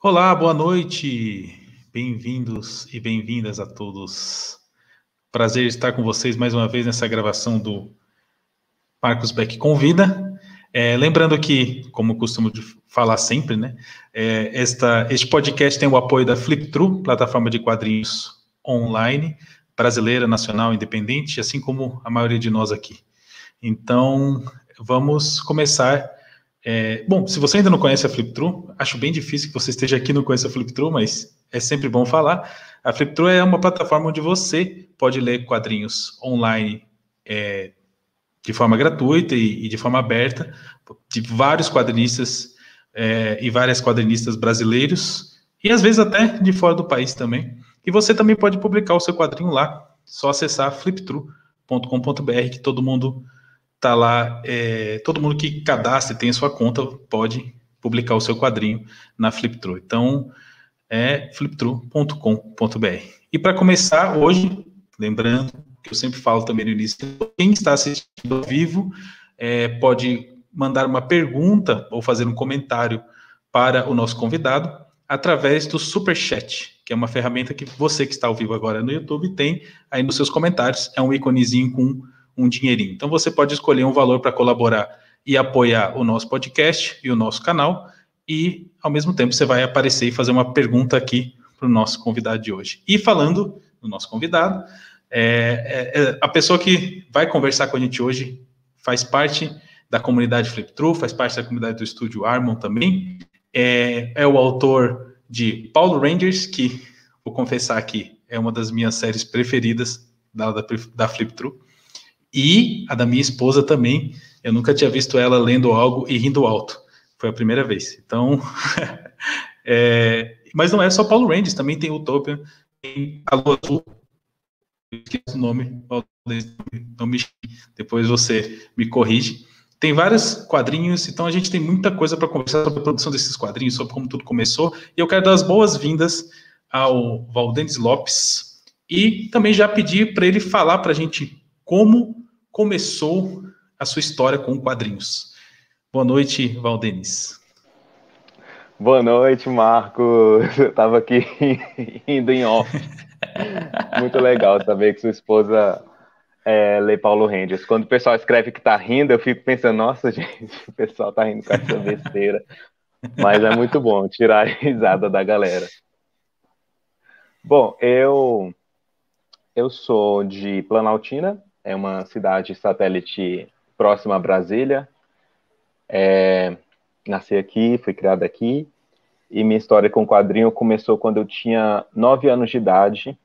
Olá, boa noite. Bem-vindos e bem-vindas a todos. Prazer estar com vocês mais uma vez nessa gravação do Marcos Beck Convida. É, lembrando que, como costumo falar sempre, né, é, esta, este podcast tem o apoio da FlipTru, plataforma de quadrinhos online, brasileira, nacional, independente, assim como a maioria de nós aqui. Então, vamos começar é, bom, se você ainda não conhece a FlipTrue, acho bem difícil que você esteja aqui e não conheça a FlipTrue, mas é sempre bom falar. A FlipTrue é uma plataforma onde você pode ler quadrinhos online é, de forma gratuita e, e, de forma aberta, de vários quadrinistas é, e várias quadrinistas brasileiros, e às vezes até de fora do país também. E você também pode publicar o seu quadrinho lá, só acessar fliptrue.com.br, que todo mundo tá lá, é, todo mundo que cadastre tem a sua conta pode publicar o seu quadrinho na Fliptrue. Então, é fliptrue.com.br. E para começar, hoje, lembrando que eu sempre falo também no início, quem está assistindo ao vivo é, pode mandar uma pergunta ou fazer um comentário para o nosso convidado através do Super Chat, que é uma ferramenta que você que está ao vivo agora no YouTube tem aí nos seus comentários. É um íconezinho com um dinheirinho. Então você pode escolher um valor para colaborar e apoiar o nosso podcast e o nosso canal, e ao mesmo tempo você vai aparecer e fazer uma pergunta aqui para o nosso convidado de hoje. E falando do nosso convidado, é, é, é, a pessoa que vai conversar com a gente hoje faz parte da comunidade Flip True, faz parte da comunidade do estúdio Armon também, é, é o autor de Paulo Rangers, que vou confessar aqui, é uma das minhas séries preferidas da, da, da Flip True. E a da minha esposa também. Eu nunca tinha visto ela lendo algo e rindo alto. Foi a primeira vez. Então, é, mas não é só Paulo Rangers, também tem Utopia, tem a Lua Azul. Esqueci o nome, não depois você me corrige. Tem vários quadrinhos, então a gente tem muita coisa para conversar sobre a produção desses quadrinhos, sobre como tudo começou. E eu quero dar as boas-vindas ao Valdenis Lopes e também já pedir para ele falar para a gente como começou a sua história com quadrinhos. Boa noite, Valdenis. Boa noite, Marco. Eu estava aqui indo em off. Muito legal saber que sua esposa é, lê Paulo Rangers. Quando o pessoal escreve que está rindo, eu fico pensando, nossa, gente, o pessoal está rindo com essa besteira. Mas é muito bom tirar a risada da galera. Bom, eu eu sou de Planaltina, é uma cidade satélite próxima a Brasília. É, nasci aqui, fui criado aqui, e minha história com quadrinho começou quando eu tinha nove anos de idade,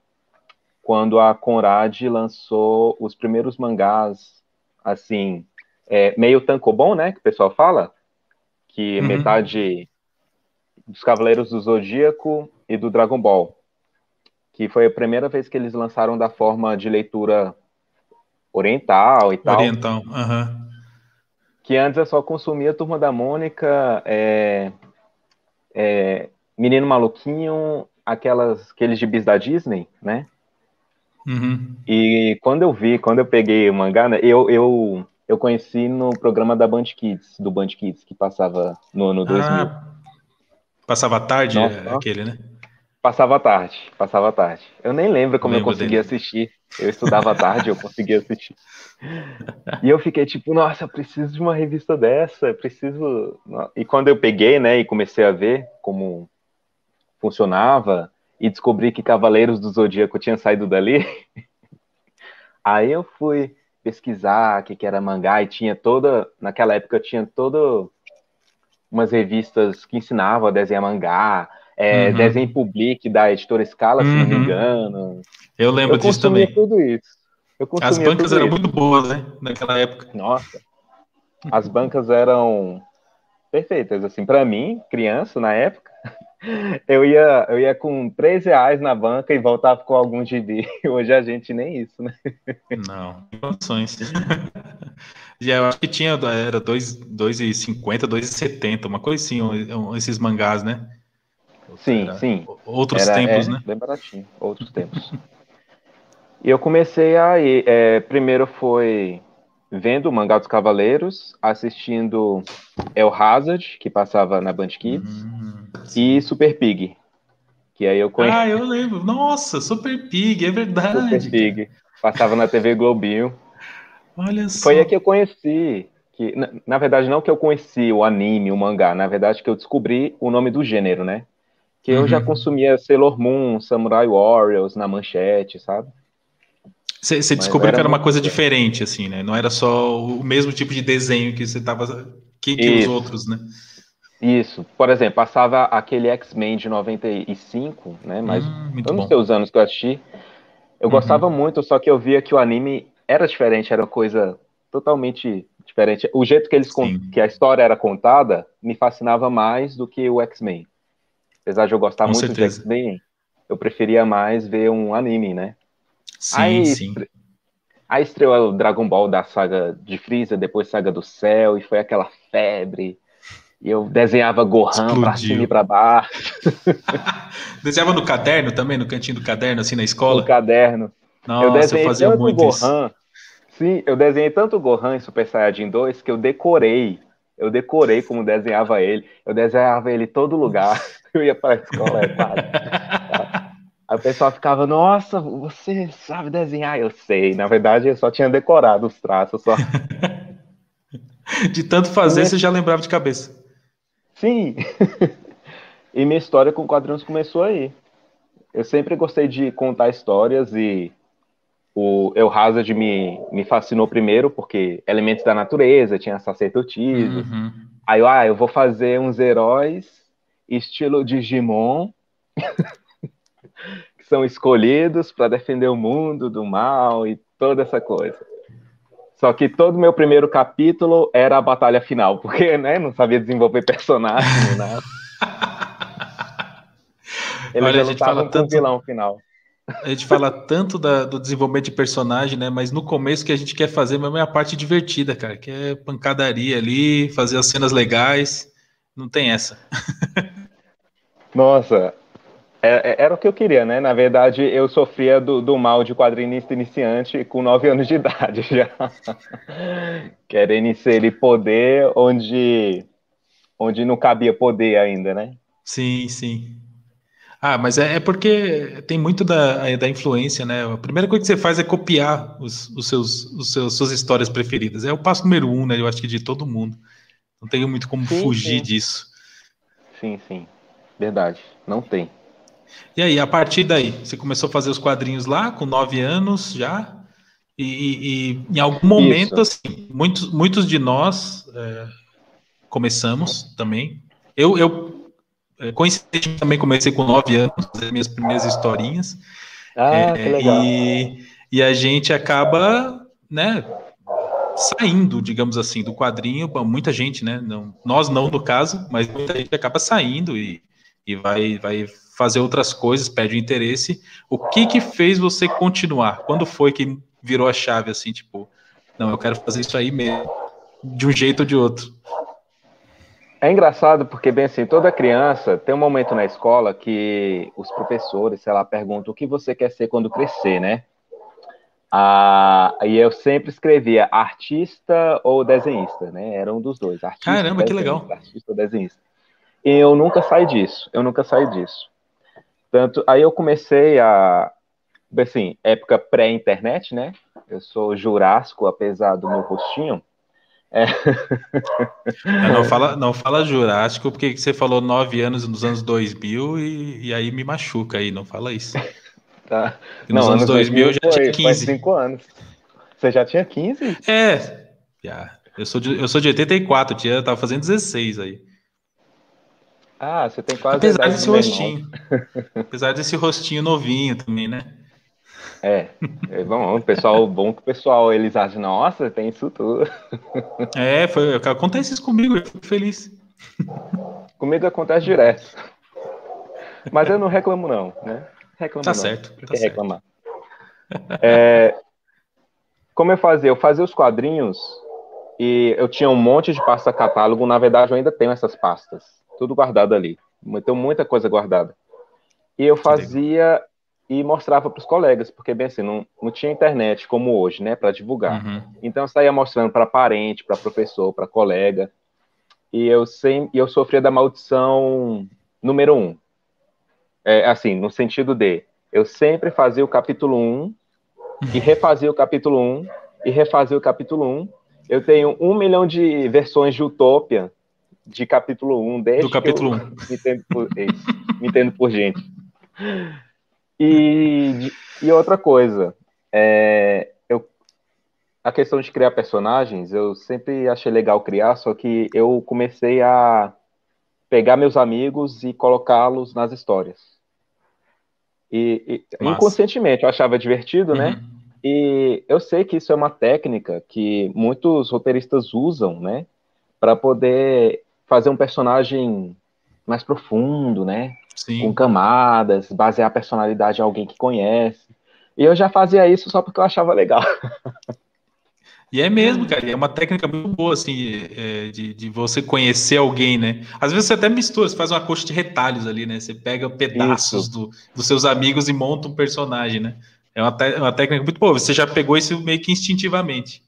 quando a Conrad lançou os primeiros mangás, assim, é, meio tankobon, né, que o pessoal fala, que uhum. metade dos Cavaleiros do Zodíaco e do Dragon Ball, que foi a primeira vez que eles lançaram da forma de leitura oriental e tal. Oriental, aham. Uhum. Que antes eu só consumia Turma da Mônica, é, é, Menino Maluquinho, aquelas, aqueles gibis da Disney, né? Uhum. E quando eu vi, quando eu peguei o mangá, né, eu, eu, eu conheci no programa da Band Kids, do Band Kids, que passava no ano 2000. Ah, passava tarde Nossa, aquele, né? Passava tarde, passava tarde. Eu nem lembro como eu, eu conseguia assistir. Eu estudava tarde, eu conseguia assistir. E eu fiquei tipo, nossa, eu preciso de uma revista dessa, eu preciso. E quando eu peguei, né, e comecei a ver como funcionava e descobri que Cavaleiros do Zodíaco tinha saído dali, aí eu fui pesquisar o que, que era mangá e tinha toda, naquela época tinha toda umas revistas que ensinavam a desenhar mangá, é, uhum. desenho public da editora Scala, uhum. se não me uhum. engano. Eu lembro eu disso também. tudo isso. As bancas eram isso. muito boas, né? Naquela época. Nossa. As bancas eram perfeitas, assim, para mim, criança, na época, eu ia, eu ia com três reais na banca e voltava com algum gibi. Hoje a gente nem isso, né? Não, condições. Já eu acho que tinha, era 2,50, 2,70, uma coisa assim, esses mangás, né? Sim, era sim. Outros era, tempos, é, né? Bem baratinho, outros tempos. e eu comecei aí, é, primeiro foi vendo o Mangá dos Cavaleiros, assistindo El Hazard, que passava na Band Kids, hum, e Super Pig, que aí eu conheci. Ah, eu lembro. Nossa, Super Pig, é verdade. Super Pig. Passava na TV Globinho. Olha só. Foi aí que eu conheci. Que, na, na, verdade, não que eu conheci o anime, o mangá, na verdade que eu descobri o nome do gênero, né? Que uhum. eu já uhum. consumia Sailor Moon, Samurai Warriors na manchete, sabe? Você descobriu era que era uma coisa diferente, assim, né? Não era só o mesmo tipo de desenho que você tava. que, que os outros, né? Isso. Por exemplo, passava aquele X-Men de 95, né? Mas hum, eu não sei os anos que eu assisti. Eu uhum. gostava muito, só que eu via que o anime era diferente, era uma coisa totalmente diferente. O jeito que eles que a história era contada me fascinava mais do que o X-Men. Apesar de eu gostar Com muito certeza. de X-Men, eu preferia mais ver um anime, né? Sim, aí, sim. Aí estreou o Dragon Ball da saga de Freeza, depois saga do Céu, e foi aquela febre. E eu desenhava Gohan para cima e para baixo. desenhava no caderno também, no cantinho do caderno, assim, na escola? No caderno. Nossa, eu, desenhei eu fazia tanto muito Gohan, isso. Sim, eu desenhei tanto Gohan em Super Saiyajin 2 que eu decorei. Eu decorei como desenhava ele. Eu desenhava ele em todo lugar. Eu ia para a escola, é claro. Aí o pessoal ficava, nossa, você sabe desenhar? Eu sei. Na verdade, eu só tinha decorado os traços. Só. De tanto fazer, você já lembrava de cabeça. Sim. e minha história com quadrinhos começou aí. Eu sempre gostei de contar histórias e o El Hazard me, me fascinou primeiro porque elementos da natureza, tinha sacerdotismo. Uhum. Aí eu, ah, eu vou fazer uns heróis estilo Digimon que são escolhidos para defender o mundo do mal e toda essa coisa. Só que todo meu primeiro capítulo era a batalha final, porque né, não sabia desenvolver personagem, né? Eles Olha, a gente fala tanto vilão final. A gente fala tanto da, do desenvolvimento de personagem, né? Mas no começo que a gente quer fazer mesmo é a parte divertida, cara, que é pancadaria ali, fazer as cenas legais. Não tem essa. Nossa, é, é, era o que eu queria, né? Na verdade, eu sofria do, do mal de quadrinista iniciante com nove anos de idade já. Querendo inserir poder onde, onde não cabia poder ainda, né? Sim, sim. Ah, mas é, é porque tem muito da, da influência, né? A primeira coisa que você faz é copiar os, os seus, os seus, suas histórias preferidas. É o passo número um, né? Eu acho que de todo mundo. Não tem muito como sim, fugir sim. disso. Sim, sim. Verdade. Não tem. E aí, a partir daí, você começou a fazer os quadrinhos lá, com nove anos já, e, e, e em algum momento, Isso. assim, muitos, muitos de nós é, começamos também. Eu, eu é, coincidentemente, também comecei com nove anos, fazer minhas primeiras historinhas. Ah, é, que legal. E, e a gente acaba, né, saindo, digamos assim, do quadrinho, muita gente, né, não, nós não no caso, mas muita gente acaba saindo e, e vai, vai fazer outras coisas, perde o interesse. O que que fez você continuar? Quando foi que virou a chave assim, tipo, não, eu quero fazer isso aí mesmo, de um jeito ou de outro? É engraçado porque, bem assim, toda criança tem um momento na escola que os professores, sei lá, perguntam o que você quer ser quando crescer, né? Ah, e eu sempre escrevia artista ou desenhista, né? Era um dos dois. Artista, Caramba, que legal. Artista ou desenhista. E eu nunca saí disso, eu nunca saí disso. Tanto, aí eu comecei a, assim, época pré-internet, né? Eu sou jurássico, apesar do meu rostinho. É. Não, fala, não fala jurássico, porque você falou nove anos nos anos 2000 e, e aí me machuca aí, não fala isso. Tá. Nos não, anos 2000 eu já foi, tinha 15. Faz cinco anos. Você já tinha 15? É, já. Eu sou de, eu sou de 84, tinha, tava fazendo 16 aí. Ah, você tem quase. Apesar desse rostinho. Apesar desse rostinho novinho também, né? É, é bom, o pessoal, bom que o pessoal, eles acham, nossa, tem isso tudo. É, foi, acontece isso comigo, eu fico feliz. Comigo acontece direto. Mas eu não reclamo não, né? Reclamo tá não. certo, tá certo. reclamar. É, como eu fazia? Eu fazia os quadrinhos E eu tinha um monte de pasta catálogo, na verdade eu ainda tenho essas pastas, tudo guardado ali. Tenho muita coisa guardada. E eu fazia e mostrava para os colegas, porque bem assim, não, não tinha internet como hoje, né, para divulgar. Uhum. Então eu saía mostrando para parente, para professor, para colega. E eu sempre, eu sofria da maldição número um. É, assim, no sentido de, eu sempre fazia o capítulo 1 e refazia o capítulo 1 e refazia o capítulo 1. Eu tenho um milhão de versões de Utopia de capítulo 1, desde Do capítulo 1. Me entendo por, me entendo por gente. E, e outra coisa, é, eu, a questão de criar personagens, eu sempre achei legal criar, só que eu comecei a pegar meus amigos e colocá-los nas histórias. E, e inconscientemente eu achava divertido, né? uhum. né? E eu sei que isso é uma técnica que muitos roteiristas usam, né? Para poder fazer um personagem mais profundo, né? Sim. Com camadas, basear a personalidade em alguém que conhece. E eu já fazia isso só porque eu achava legal. E é mesmo, cara, é uma técnica muito boa, assim, é, de, de você conhecer alguém, né? Às vezes você até mistura, você faz uma coxa de retalhos ali, né? Você pega pedaços do, dos seus amigos e monta um personagem, né? É uma, uma técnica muito boa, você já pegou isso meio que instintivamente.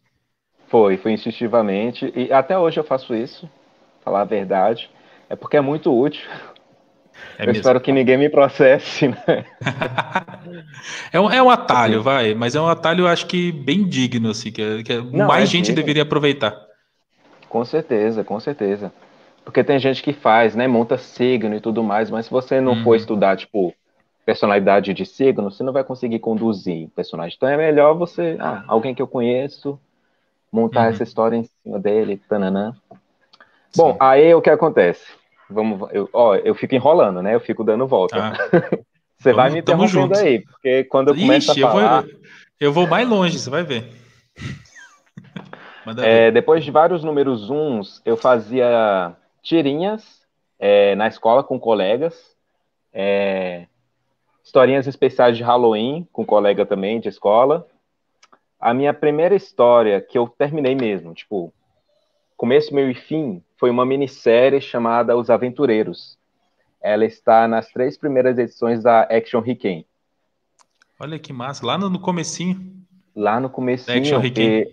Foi, foi instintivamente, e até hoje eu faço isso, falar a verdade, é porque é muito útil. É eu mesmo. espero que ninguém me processe, né? é, um, é um atalho, vai, mas é um atalho, acho que bem digno, assim, que, que Não, mais é gente digno. deveria aproveitar. Com certeza, com certeza. Porque tem gente que faz, né? Monta signo e tudo mais, mas se você não for uhum. estudar, tipo, personalidade de signo, você não vai conseguir conduzir personagem. Então é melhor você, ah, alguém que eu conheço, montar uhum. essa história em cima dele, tananã. Bom, aí o que acontece? Vamos, eu, ó, eu fico enrolando, né? Eu fico dando volta. Ah. você vai me interrompendo aí, porque quando eu começo Ixi, a falar... Eu vou, eu vou mais longe, você vai ver. é, depois de vários números uns, eu fazia tirinhas é, na escola com colegas, é, historinhas especiais de Halloween com colega também de escola. A minha primeira história que eu terminei mesmo, tipo, começo, meio e fim, foi uma minissérie chamada Os Aventureiros. Ela está nas três primeiras edições da Action Riken. Olha que massa, lá no, comecinho. Lá no comecinho. Action Riken.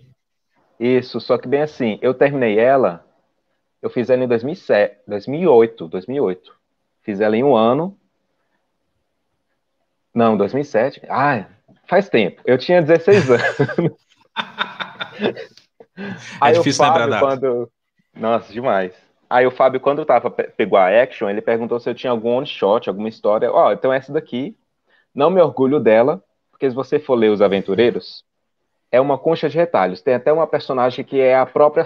Isso, só que bem assim, eu terminei ela, eu fiz ela em 2007, 2008, 2008. Fiz ela em um ano. Não, 2007. Ah, faz tempo. Eu tinha 16 anos. É Aí difícil Fábio, lembrar quando nossa, demais. Aí o Fábio, quando tava, pegou a action, ele perguntou se eu tinha algum one shot, alguma história. Ó, oh, então essa daqui, não me orgulho dela, porque se você for ler Os Aventureiros, é uma concha de retalhos. Tem até uma personagem que é a própria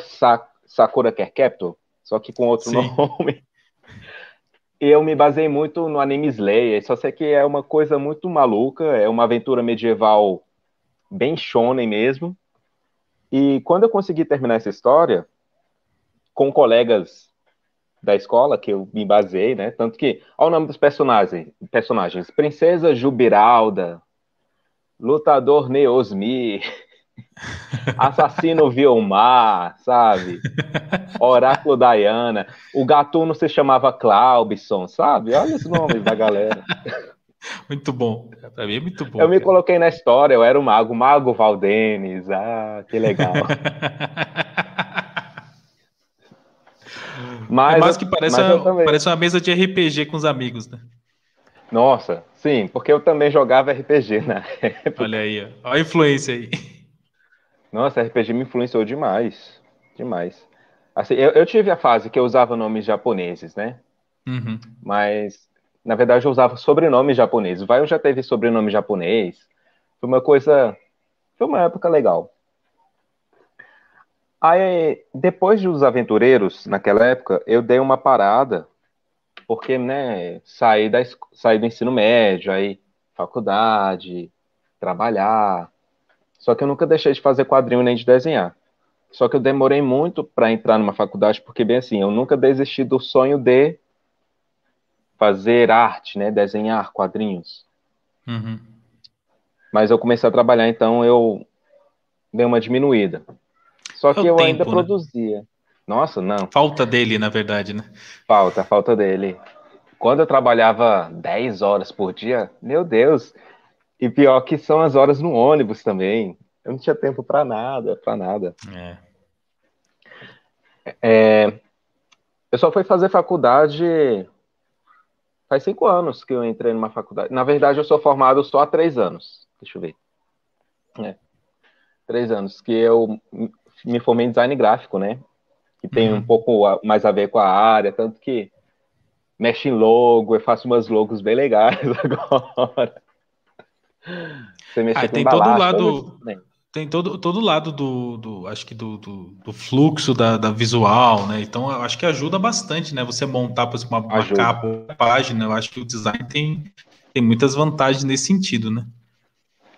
Sakura Care Captor, só que com outro Sim. nome. Eu me basei muito no anime Slayer, só sei que é uma coisa muito maluca, é uma aventura medieval bem shonen mesmo. E quando eu consegui terminar essa história, com colegas da escola, que eu me basei, né? Tanto que, olha o nome dos personagens, personagens. Princesa Jubiralda, Lutador Neosmi, Assassino Vilmar, sabe? Oráculo Diana. O gatuno se chamava Claubson, sabe? Olha os nomes da galera. Muito bom. Pra mim é muito bom. Eu cara. me coloquei na história, eu era o mago, Mago Valdenes. Ah, que legal. Mas, é mais que parece, uma, parece uma mesa de RPG com os amigos, né? Nossa, sim, porque eu também jogava RPG na época. Olha aí, ó. olha a influência aí. Nossa, RPG me influenciou demais, demais. Assim, eu, eu tive a fase que eu usava nomes japoneses, né? Uhum. Mas, na verdade, eu usava sobrenomes japoneses. Vai, eu já teve sobrenome japonês. Foi uma coisa, foi uma época legal. Aí, depois dos aventureiros, naquela época, eu dei uma parada, porque, né, saí, da, saí do ensino médio, aí faculdade, trabalhar. Só que eu nunca deixei de fazer quadrinho nem de desenhar. Só que eu demorei muito para entrar numa faculdade, porque, bem assim, eu nunca desisti do sonho de fazer arte, né, desenhar quadrinhos. Uhum. Mas eu comecei a trabalhar, então eu dei uma diminuída. Só que é eu tempo, ainda né? produzia. Nossa, não. Falta dele, na verdade, né? Falta, falta dele. Quando eu trabalhava 10 horas por dia, meu Deus. E pior que são as horas no ônibus também. Eu não tinha tempo para nada, para nada. É. É, eu só fui fazer faculdade faz cinco anos que eu entrei numa faculdade. Na verdade, eu sou formado só há três anos. Deixa eu ver. É. Três anos que eu me formei em design gráfico, né? Que tem uhum. um pouco mais a ver com a área, tanto que mexe em logo, eu faço umas logos bem legais agora. Você mexe ah, com tem todo o lado tem todo, todo lado do, do acho que do, do, do fluxo da, da, visual, né? Então eu acho que ajuda bastante, né? Você montar por exemplo, uma, uma capa, uma página, eu acho que o design tem, tem muitas vantagens nesse sentido, né?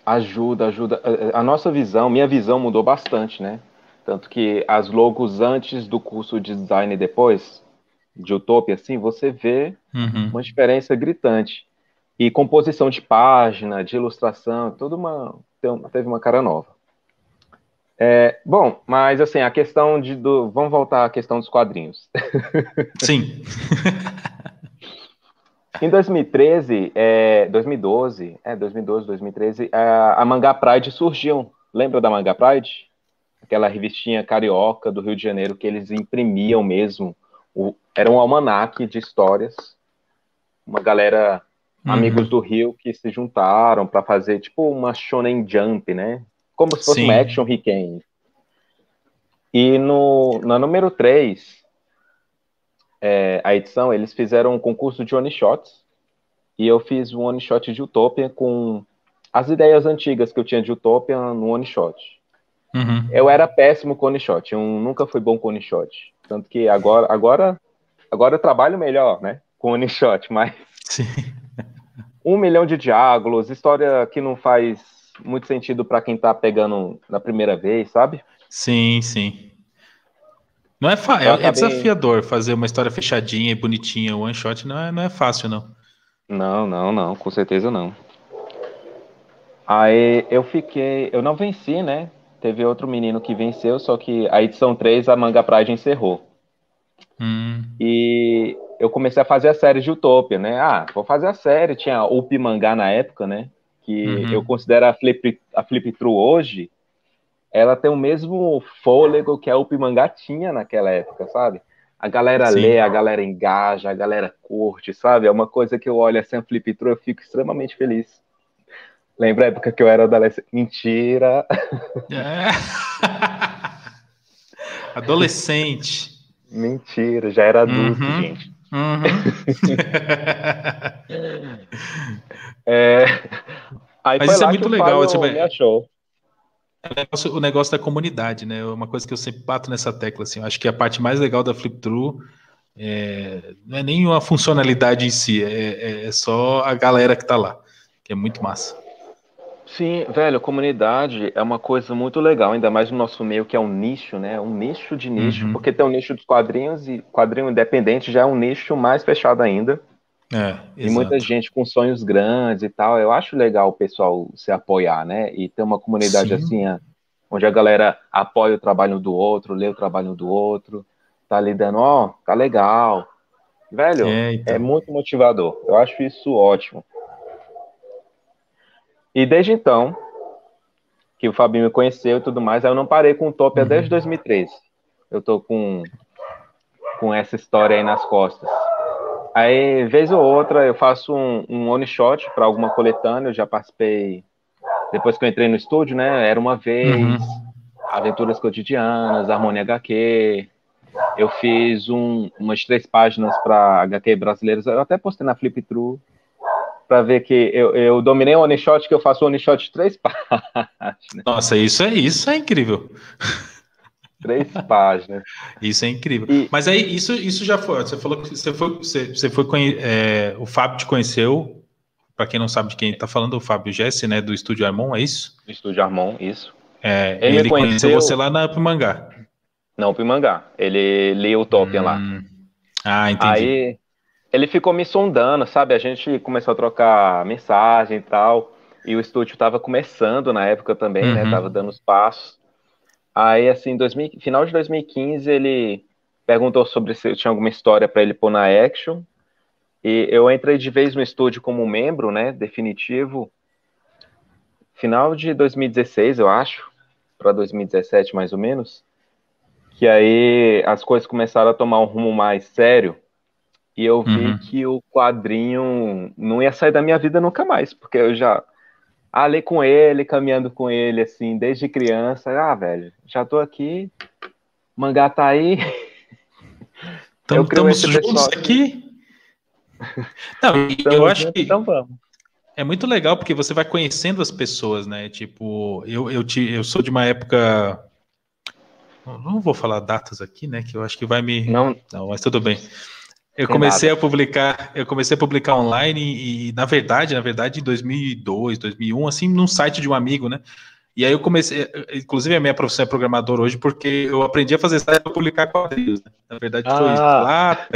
Ajuda, ajuda. A nossa visão, minha visão mudou bastante, né? Tanto que as logos antes do curso de design e depois, de Utopia, assim, você vê uhum. uma diferença gritante. E composição de página, de ilustração, toda uma teve uma cara nova. É, bom, mas assim, a questão de. Do, vamos voltar à questão dos quadrinhos. Sim. em 2013, é, 2012, é, 2012, 2013, a, a Manga Pride surgiu. Lembra da Manga Pride? Aquela revistinha carioca do Rio de Janeiro que eles imprimiam mesmo. O, era um almanaque de histórias. Uma galera, uhum. amigos do Rio, que se juntaram para fazer tipo uma Shonen Jump, né? Como se fosse Sim. uma action Riken. E no, na número 3, é, a edição, eles fizeram um concurso de one shots. E eu fiz um one shot de Utopia com as ideias antigas que eu tinha de Utopia no one shot. Uhum. Eu era péssimo com one shot, eu nunca fui bom com one shot. Tanto que agora, agora, agora eu trabalho melhor, né? Com one shot, mas. Sim. Um milhão de diálogos, história que não faz muito sentido para quem tá pegando na primeira vez, sabe? Sim, sim. Não é, fa... é, é desafiador fazer uma história fechadinha e bonitinha, one shot não é, não é fácil, não. Não, não, não, com certeza não. Aí eu fiquei, eu não venci, né? Teve outro menino que venceu, só que a edição 3 a Manga Pride encerrou. Hum. E eu comecei a fazer a série de Utopia, né? Ah, vou fazer a série. Tinha Up Mangá na época, né? Que uhum. eu considero a Flip, a Flip True hoje, ela tem o mesmo fôlego que a Upimangá tinha naquela época, sabe? A galera Sim. lê, a galera engaja, a galera curte, sabe? É uma coisa que eu olho assim, a Flip True, eu fico extremamente feliz. Lembra a época que eu era adolescente? Mentira! É. Adolescente. Mentira, já era adulto, uhum. gente. Uhum. é, Mas isso é muito legal. Tipo, me achou. É o negócio da comunidade, né? É uma coisa que eu sempre bato nessa tecla. Assim, eu acho que a parte mais legal da Flip True é, não é nem uma funcionalidade em si, é, é, é só a galera que tá lá, que é muito massa. Sim, velho, comunidade é uma coisa muito legal, ainda mais no nosso meio que é um nicho, né? Um nicho de nicho, uhum. porque tem um nicho dos quadrinhos e quadrinho independente já é um nicho mais fechado ainda. É, e muita gente com sonhos grandes e tal. Eu acho legal o pessoal se apoiar, né? E ter uma comunidade Sim. assim, é, onde a galera apoia o trabalho do outro, lê o trabalho do outro, tá ali dando, ó, oh, tá legal. Velho, é, então. é muito motivador. Eu acho isso ótimo. E desde então, que o Fabinho me conheceu e tudo mais, eu não parei com o Utopia uhum. desde 2013. Eu tô com, com essa história aí nas costas. Aí, vez ou outra, eu faço um, um one shot para alguma coletânea. Eu já participei, depois que eu entrei no estúdio, né? Era uma vez, uhum. Aventuras Cotidianas, Harmonia HQ. Eu fiz um, umas três páginas para HQ brasileiros. Eu até postei na Flip True para ver que eu, eu dominei o one shot, que eu faço one shot de três páginas. Nossa, isso é isso é incrível. Três páginas. Isso é incrível. E... Mas aí, isso, isso já foi. Você falou que você foi. Você, você foi é, o Fábio te conheceu. Para quem não sabe de quem está falando, o Fábio Jesse, né? Do Estúdio Armon, é isso? Do Estúdio Armon, isso. É, ele, ele conheceu... conheceu você lá na Upimangá. Não, Upimangá. Ele lia o Topia hum... lá. Ah, entendi. Aí ele ficou me sondando, sabe? A gente começou a trocar mensagem e tal. E o estúdio estava começando na época também, né? uhum. né? Tava dando os passos. Aí, assim, 2000, final de 2015, ele perguntou sobre se eu tinha alguma história para ele pôr na Action. E eu entrei de vez no estúdio como membro, né, definitivo, final de 2016, eu acho, para 2017 mais ou menos. Que aí as coisas começaram a tomar um rumo mais sério. E eu vi uhum. que o quadrinho não ia sair da minha vida nunca mais, porque eu já ali com ele, caminhando com ele, assim, desde criança. Ah, velho, já tô aqui, mangá tá aí. Estamos juntos aqui. Não, eu acho que então vamos. é muito legal porque você vai conhecendo as pessoas, né? Tipo, eu, eu, te, eu sou de uma época. Não vou falar datas aqui, né? Que eu acho que vai me. Não, não mas tudo bem. Eu comecei a publicar, eu comecei a publicar online e, na verdade, na verdade, em 2002, 2001, assim, num site de um amigo, né? E aí eu comecei, inclusive a minha profissão é programador hoje, porque eu aprendi a fazer site para publicar quadrinhos. Né? Na verdade, ah. foi lá,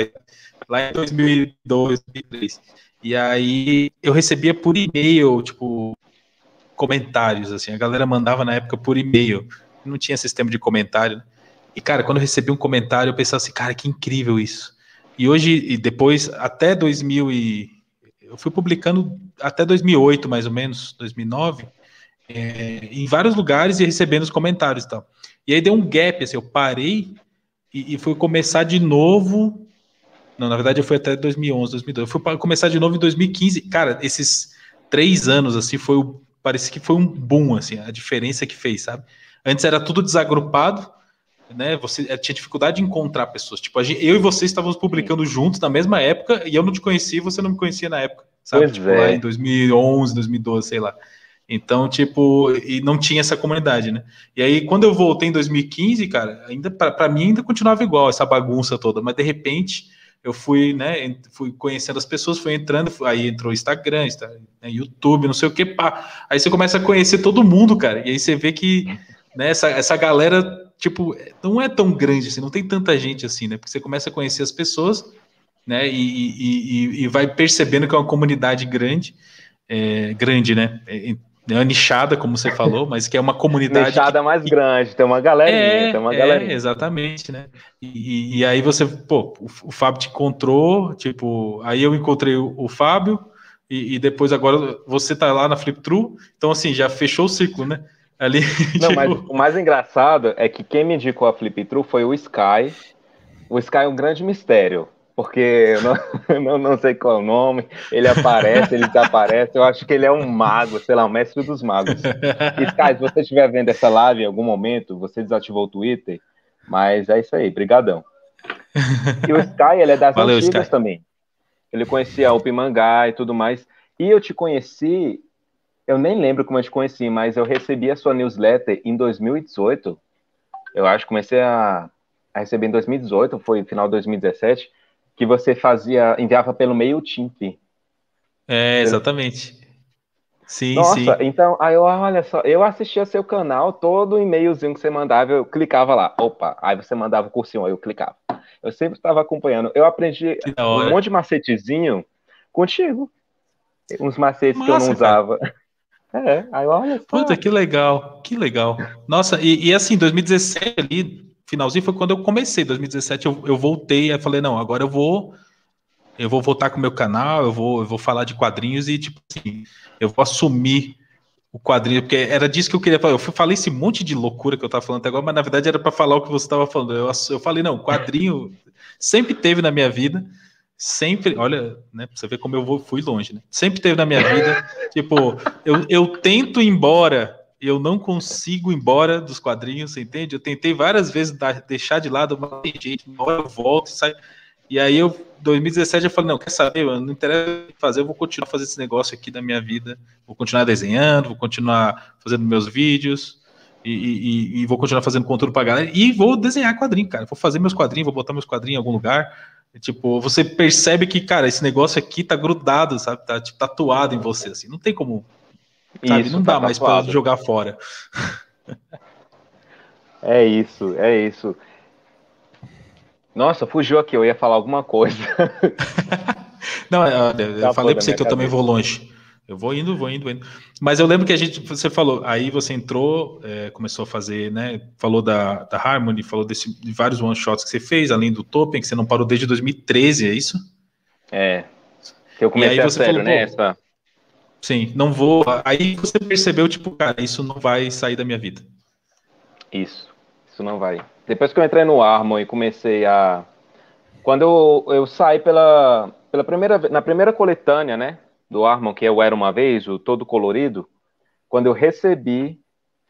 lá em 2002, 2003. E aí eu recebia por e-mail, tipo, comentários, assim, a galera mandava na época por e-mail, não tinha sistema de comentário, né? E, cara, quando eu recebi um comentário, eu pensava assim, cara, que incrível isso. E hoje, e depois, até 2000 e... Eu fui publicando até 2008, mais ou menos, 2009, é, em vários lugares e recebendo os comentários e tal. E aí deu um gap, assim, eu parei e, e fui começar de novo. Não, na verdade eu fui até 2011, 2012. Eu fui começar de novo em 2015. Cara, esses três anos, assim, foi o, parece que foi um boom, assim, a diferença que fez, sabe? Antes era tudo desagrupado, né? Você eh, tinha dificuldade de encontrar pessoas. Tipo, gente, eu e você estávamos publicando juntos na mesma época e eu não te conhecia, você não me conhecia na época, sabe? Pois tipo, é. lá em 2011, 2012, sei lá. Então, tipo, e não tinha essa comunidade, né? E aí, quando eu voltei em 2015, cara, ainda para mim ainda continuava igual essa bagunça toda, mas de repente eu fui, né, fui conhecendo as pessoas, fui entrando, aí entrou Instagram, Instagram né, YouTube, não sei o que, pá. Aí você começa a conhecer todo mundo, cara, e aí você vê que, né, essa, essa galera tipo, não é tão grande assim, não tem tanta gente assim, né? Porque você começa a conhecer as pessoas, né? E, e, e vai percebendo que é uma comunidade grande, é, grande, né? É, é uma nichada, como você falou, mas que é uma comunidade. Nichada que, mais grande, tem uma galerinha, é, tem uma é, galerinha. exatamente, né? E, e, aí você, pô, o, o, Fábio te encontrou, tipo, aí eu encontrei o, o Fábio, e, e, depois agora você tá lá na Flip True, então assim, já fechou o ciclo, né? Ali, não, tipo... mas o mais engraçado é que quem me indicou a Flip True foi o Sky. O Sky é um grande mistério, porque eu não, não, não sei qual é o nome, ele aparece, ele desaparece, eu acho que ele é um mago, sei lá, um mestre dos magos. Sky, se você estiver vendo essa live em algum momento, você desativou o Twitter, mas é isso aí, brigadão. E o Sky, ele é das Valeu, antigas Sky. também. Ele conhecia o Pimangá e tudo mais. E eu te conheci eu nem lembro como eu te conheci, mas eu recebi a sua newsletter em 2018. Eu acho que comecei a, a receber em 2018, foi final de 2017, que você fazia, enviava pelo MailChimp. É, exatamente. Sim, Nossa, sim. então, aí eu, olha só, eu assistia seu canal, todo e-mailzinho que você mandava, eu clicava lá, opa, aí você mandava o cursinho, aí eu clicava. Eu sempre estava acompanhando. Eu aprendi um monte de macetezinho contigo. Uns macetes Massa, que eu não usava. Cara. É, aí olha só. Puta, que legal, que legal. Nossa, e, e assim, 2017 ali, finalzinho foi quando eu comecei. 2017 eu, eu voltei, aí falei, não, agora eu vou eu vou voltar com o meu canal, eu vou, eu vou falar de quadrinhos e, tipo assim, eu vou assumir o quadrinho, porque era disso que eu queria falar. Eu falei esse monte de loucura que eu tava falando até agora, mas na verdade era para falar o que você estava falando. Eu, eu falei, não, quadrinho sempre teve na minha vida sempre, olha, né, você vê como eu vou, fui longe, né? Sempre teve na minha vida, tipo, eu, eu tento ir embora, eu não consigo ir embora dos quadrinhos, entende? Eu tentei várias vezes dar, deixar de lado, mas tem jeito, uma hora eu volto, sai. E aí eu, 2017, eu falei, não, quer saber, mano, não interessa fazer, eu vou continuar fazendo esse negócio aqui da minha vida, vou continuar desenhando, vou continuar fazendo meus vídeos, e, e, e, vou continuar fazendo conteúdo pra galera, e vou desenhar quadrinho, cara, vou fazer meus quadrinhos, vou botar meus quadrinhos em algum lugar, Tipo, você percebe que, cara, esse negócio aqui tá grudado, sabe? Tá tipo, tatuado em você, assim. Não tem como. Sabe? Isso, não tá dá mais para jogar fora. É isso, é isso. Nossa, fugiu aqui, eu ia falar alguma coisa. não, eu, eu falei pra você que eu também vou longe. Eu vou indo, vou indo, vou indo. Mas eu lembro que a gente, você falou, aí você entrou, é, começou a fazer, né? Falou da, da Harmony, falou desse, de vários one shots que você fez, além do Topen, que você não parou desde 2013, é isso? É. Que eu comecei a sério, falou, né? Essa... Sim, não vou. Aí você percebeu, tipo, cara, isso não vai sair da minha vida. Isso, isso não vai. Depois que eu entrei no Harmony e comecei a. Quando eu, eu saí pela, pela primeira na primeira coletânea, né? Do Armon, que eu era uma vez, o todo colorido, quando eu recebi,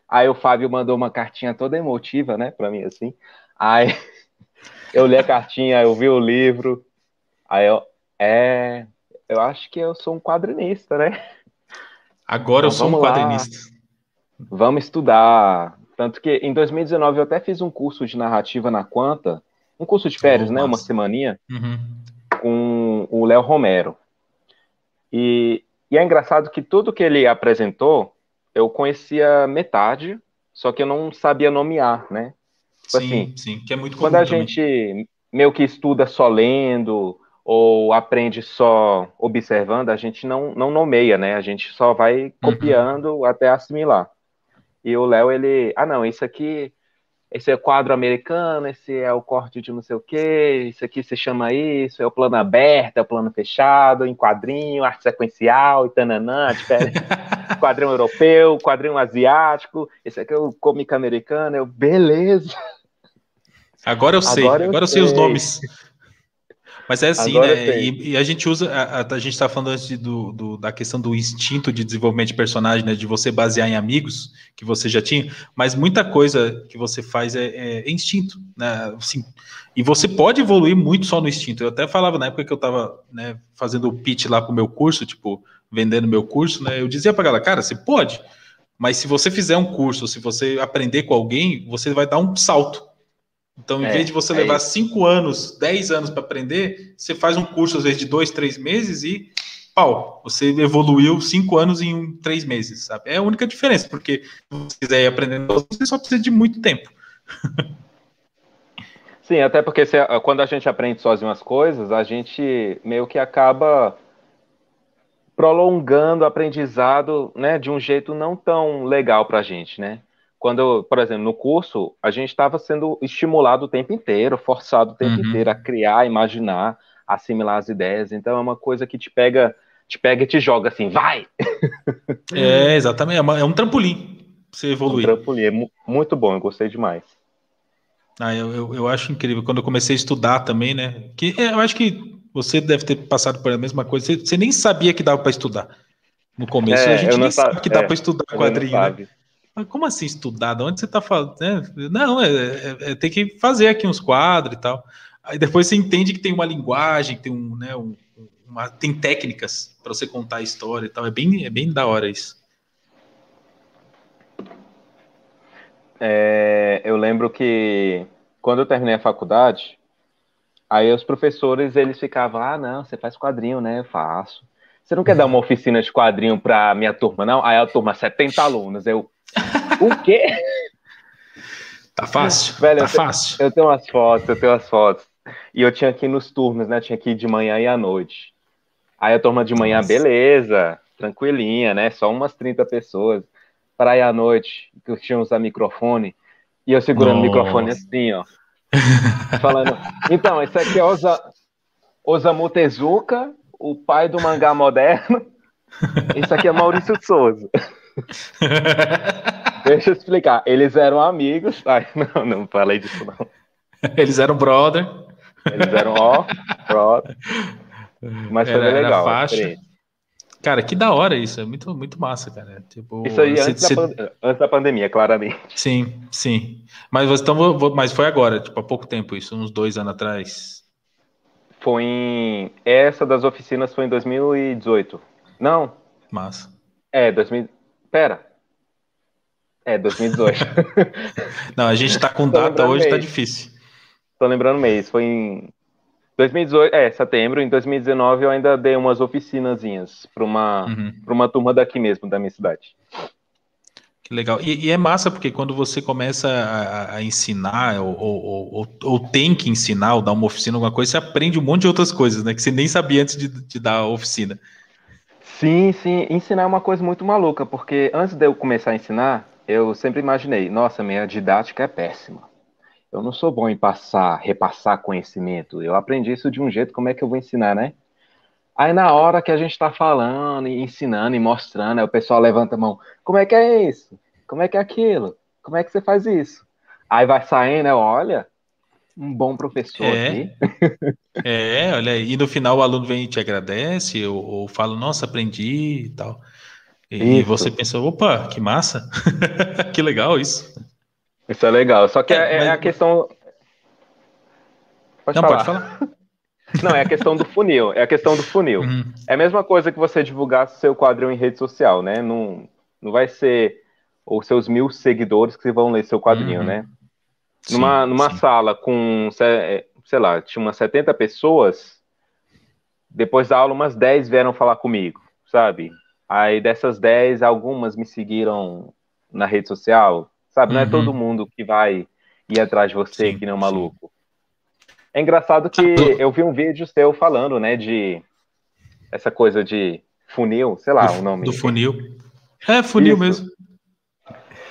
aí o Fábio mandou uma cartinha toda emotiva, né, para mim assim. Aí eu li a cartinha, eu vi o livro, aí eu, é, eu acho que eu sou um quadrinista, né? Agora então, eu sou um quadrinista. Lá, vamos estudar. Tanto que em 2019 eu até fiz um curso de narrativa na Quanta, um curso de férias, oh, né? Uma semaninha, uhum. com o Léo Romero. E, e é engraçado que tudo que ele apresentou, eu conhecia metade, só que eu não sabia nomear, né? Tipo sim, assim, sim, que é muito Quando a também. gente meio que estuda só lendo ou aprende só observando, a gente não, não nomeia, né? A gente só vai uhum. copiando uhum. até assimilar. E o Léo, ele, ah, não, isso aqui esse é o quadro americano, esse é o corte de não sei o quê, isso aqui se chama isso, é o plano aberto, é o plano fechado, em quadrinho, arte sequencial, e tananã, diferente. quadrinho europeu, quadrinho asiático, esse aqui é o comic americano, eu, beleza. Agora eu sei, agora eu, agora eu sei. sei os nomes. Mas é assim, Agora né? E, e, a gente usa, a, a, gente está falando antes do, do, da questão do instinto de desenvolvimento de personagem, né? De você basear em amigos que você já tinha, mas muita coisa que você faz é, é, instinto, né? Assim, e você pode evoluir muito só no instinto. Eu até falava na época que eu estava né, fazendo o pitch lá para o meu curso, tipo, vendendo meu curso, né? Eu dizia para galera, cara, você pode, mas se você fizer um curso, se você aprender com alguém, você vai dar um salto então, em é, vez de você é levar isso. cinco anos, dez anos para aprender, você faz um curso, às vezes, de dois, três meses e pau, você evoluiu cinco anos em três meses, sabe? É a única diferença, porque se você quiser ir aprendendo, você só precisa de muito tempo. Sim, até porque se, quando a gente aprende sozinho as coisas, a gente meio que acaba prolongando o aprendizado, né, de um jeito não tão legal para a gente, né? Quando, por exemplo, no curso, a gente estava sendo estimulado o tempo inteiro, forçado o tempo uhum. inteiro a criar, imaginar, assimilar as ideias. Então é uma coisa que te pega, te pega e te joga assim, vai! É, exatamente, é, é um trampolim você evoluir. Um trampolim, é muito bom, eu gostei demais. Ah, eu, eu, eu, acho incrível. Quando eu comecei a estudar também, né? Que é, eu acho que você deve ter passado por a mesma coisa. Você, você nem sabia que dava para estudar. No começo, é, a gente nem sabe que dá é, para estudar quadrinho. Né? Mas como assim estudar? De onde você está falando? Né? Não, é, é, é, tem que fazer aqui uns quadros e tal. Aí depois você entende que tem uma linguagem, tem um, né, um, uma, tem técnicas para você contar a história e tal. É bem, é bem da hora isso. É, eu lembro que quando eu terminei a faculdade, aí os professores eles ficavam, ah, não, você faz quadrinho, né? Eu faço. Você não quer dar uma oficina de quadrinho para minha turma, não? Aí a turma, 70 alunos. Eu, o quê? Tá fácil? Velho, tá eu fácil. Tenho, eu tenho umas fotos, eu tenho umas fotos. E eu tinha ir nos turnos, né? Tinha ir de manhã e à noite. Aí a turma de manhã, Nossa. beleza, tranquilinha, né? Só umas 30 pessoas. Para ir à noite, que eu tinha usar microfone. E eu segurando Nossa. o microfone assim, ó. falando. Então, esse aqui é Osa, Osamu Tezuka, o pai do mangá moderno. Esse aqui é Maurício Souza. Deixa eu explicar. Eles eram amigos. Ai, não, não falei disso, não. Eles eram brother. Eles eram ó, brother. Mas foi era, legal. Era faixa. Cara, que da hora isso. É muito, muito massa, cara. Tipo, isso aí antes, da antes, da pandemia, claramente. Sim, sim. Mas, então, mas foi agora, tipo, há pouco tempo isso, uns dois anos atrás. Foi em. Essa das oficinas foi em 2018. Não. Massa. É, 2000. Pera. É, 2018. Não, a gente tá com data hoje, mês. tá difícil. Tô lembrando mês, foi em 2018, é, setembro, em 2019 eu ainda dei umas oficinazinhas para uma, uhum. uma turma daqui mesmo, da minha cidade. Que legal. E, e é massa porque quando você começa a, a ensinar, ou, ou, ou, ou, tem que ensinar, ou dar uma oficina, alguma coisa, você aprende um monte de outras coisas, né? Que você nem sabia antes de, de dar a oficina. Sim, sim. Ensinar é uma coisa muito maluca, porque antes de eu começar a ensinar, eu sempre imaginei, nossa, minha didática é péssima. Eu não sou bom em passar, repassar conhecimento. Eu aprendi isso de um jeito, como é que eu vou ensinar, né? Aí na hora que a gente está falando, e ensinando e mostrando, aí o pessoal levanta a mão. Como é que é isso? Como é que é aquilo? Como é que você faz isso? Aí vai saindo, né? Olha, um bom professor é. aqui. É, olha, e no final o aluno vem e te agradece, ou, ou fala, nossa, aprendi e tal. E isso. você pensa, opa, que massa, que legal isso. Isso é legal, só que é, é, é mas... a questão. Pode Não, falar. pode falar. Não, é a questão do funil. É a questão do funil. Uhum. É a mesma coisa que você divulgar seu quadrinho em rede social, né? Não, não vai ser os seus mil seguidores que vão ler seu quadrinho, uhum. né? Sim, numa numa sim. sala com, é, sei lá, tinha umas 70 pessoas, depois da aula, umas 10 vieram falar comigo, sabe? Aí dessas 10, algumas me seguiram na rede social, sabe? Não é todo uhum. mundo que vai ir atrás de você, sim, que nem um maluco. É engraçado que eu vi um vídeo seu falando, né, de essa coisa de funil, sei lá do, o nome. Do funil. É, funil Isso. mesmo.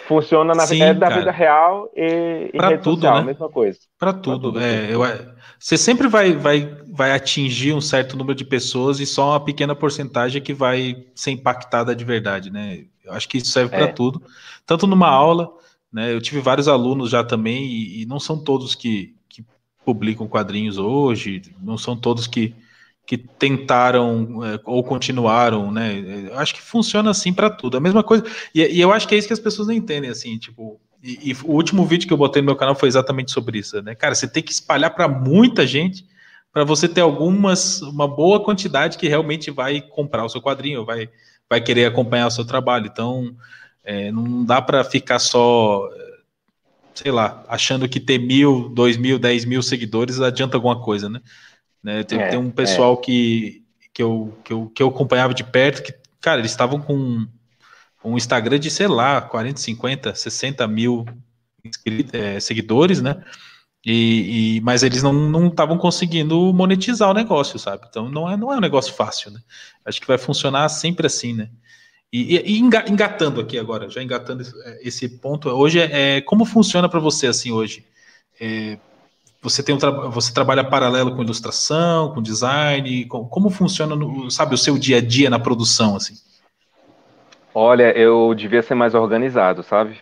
Funciona na Sim, é da vida real e, e tudo, social, né? mesma coisa. Para tudo. tudo. É, eu, você sempre vai, vai, vai atingir um certo número de pessoas e só uma pequena porcentagem que vai ser impactada de verdade, né? Eu acho que isso serve para é. tudo. Tanto numa aula, né? Eu tive vários alunos já também e, e não são todos que, publicam quadrinhos hoje, não são todos que, que tentaram é, ou continuaram, né? Acho que funciona assim para tudo. A mesma coisa. E, e, eu acho que é isso que as pessoas não entendem, assim, tipo. E, e, o último vídeo que eu botei no meu canal foi exatamente sobre isso, né? Cara, você tem que espalhar para muita gente para você ter algumas, uma boa quantidade que realmente vai comprar o seu quadrinho, vai, vai querer acompanhar o seu trabalho. Então, é, não dá para ficar só sei lá, achando que ter mil, dois mil, dez mil seguidores adianta alguma coisa, né? Né? Tem, é, tem, um é. pessoal é. que, que, eu, que, eu, que eu acompanhava de perto que, cara, eles estavam com um Instagram de, sei lá, 40, 50, 60 mil é, seguidores, né? E, e, mas eles não estavam conseguindo monetizar o negócio, sabe? Então não é, não é um negócio fácil, né? Acho que vai funcionar sempre assim, né? E, e, engatando aqui agora, já engatando esse ponto, hoje é, é como funciona para você assim hoje? É, você tem um tra você trabalha paralelo com ilustração, com design, com, como funciona, no, sabe, o seu dia a dia na produção assim? Olha, eu devia ser mais organizado, sabe?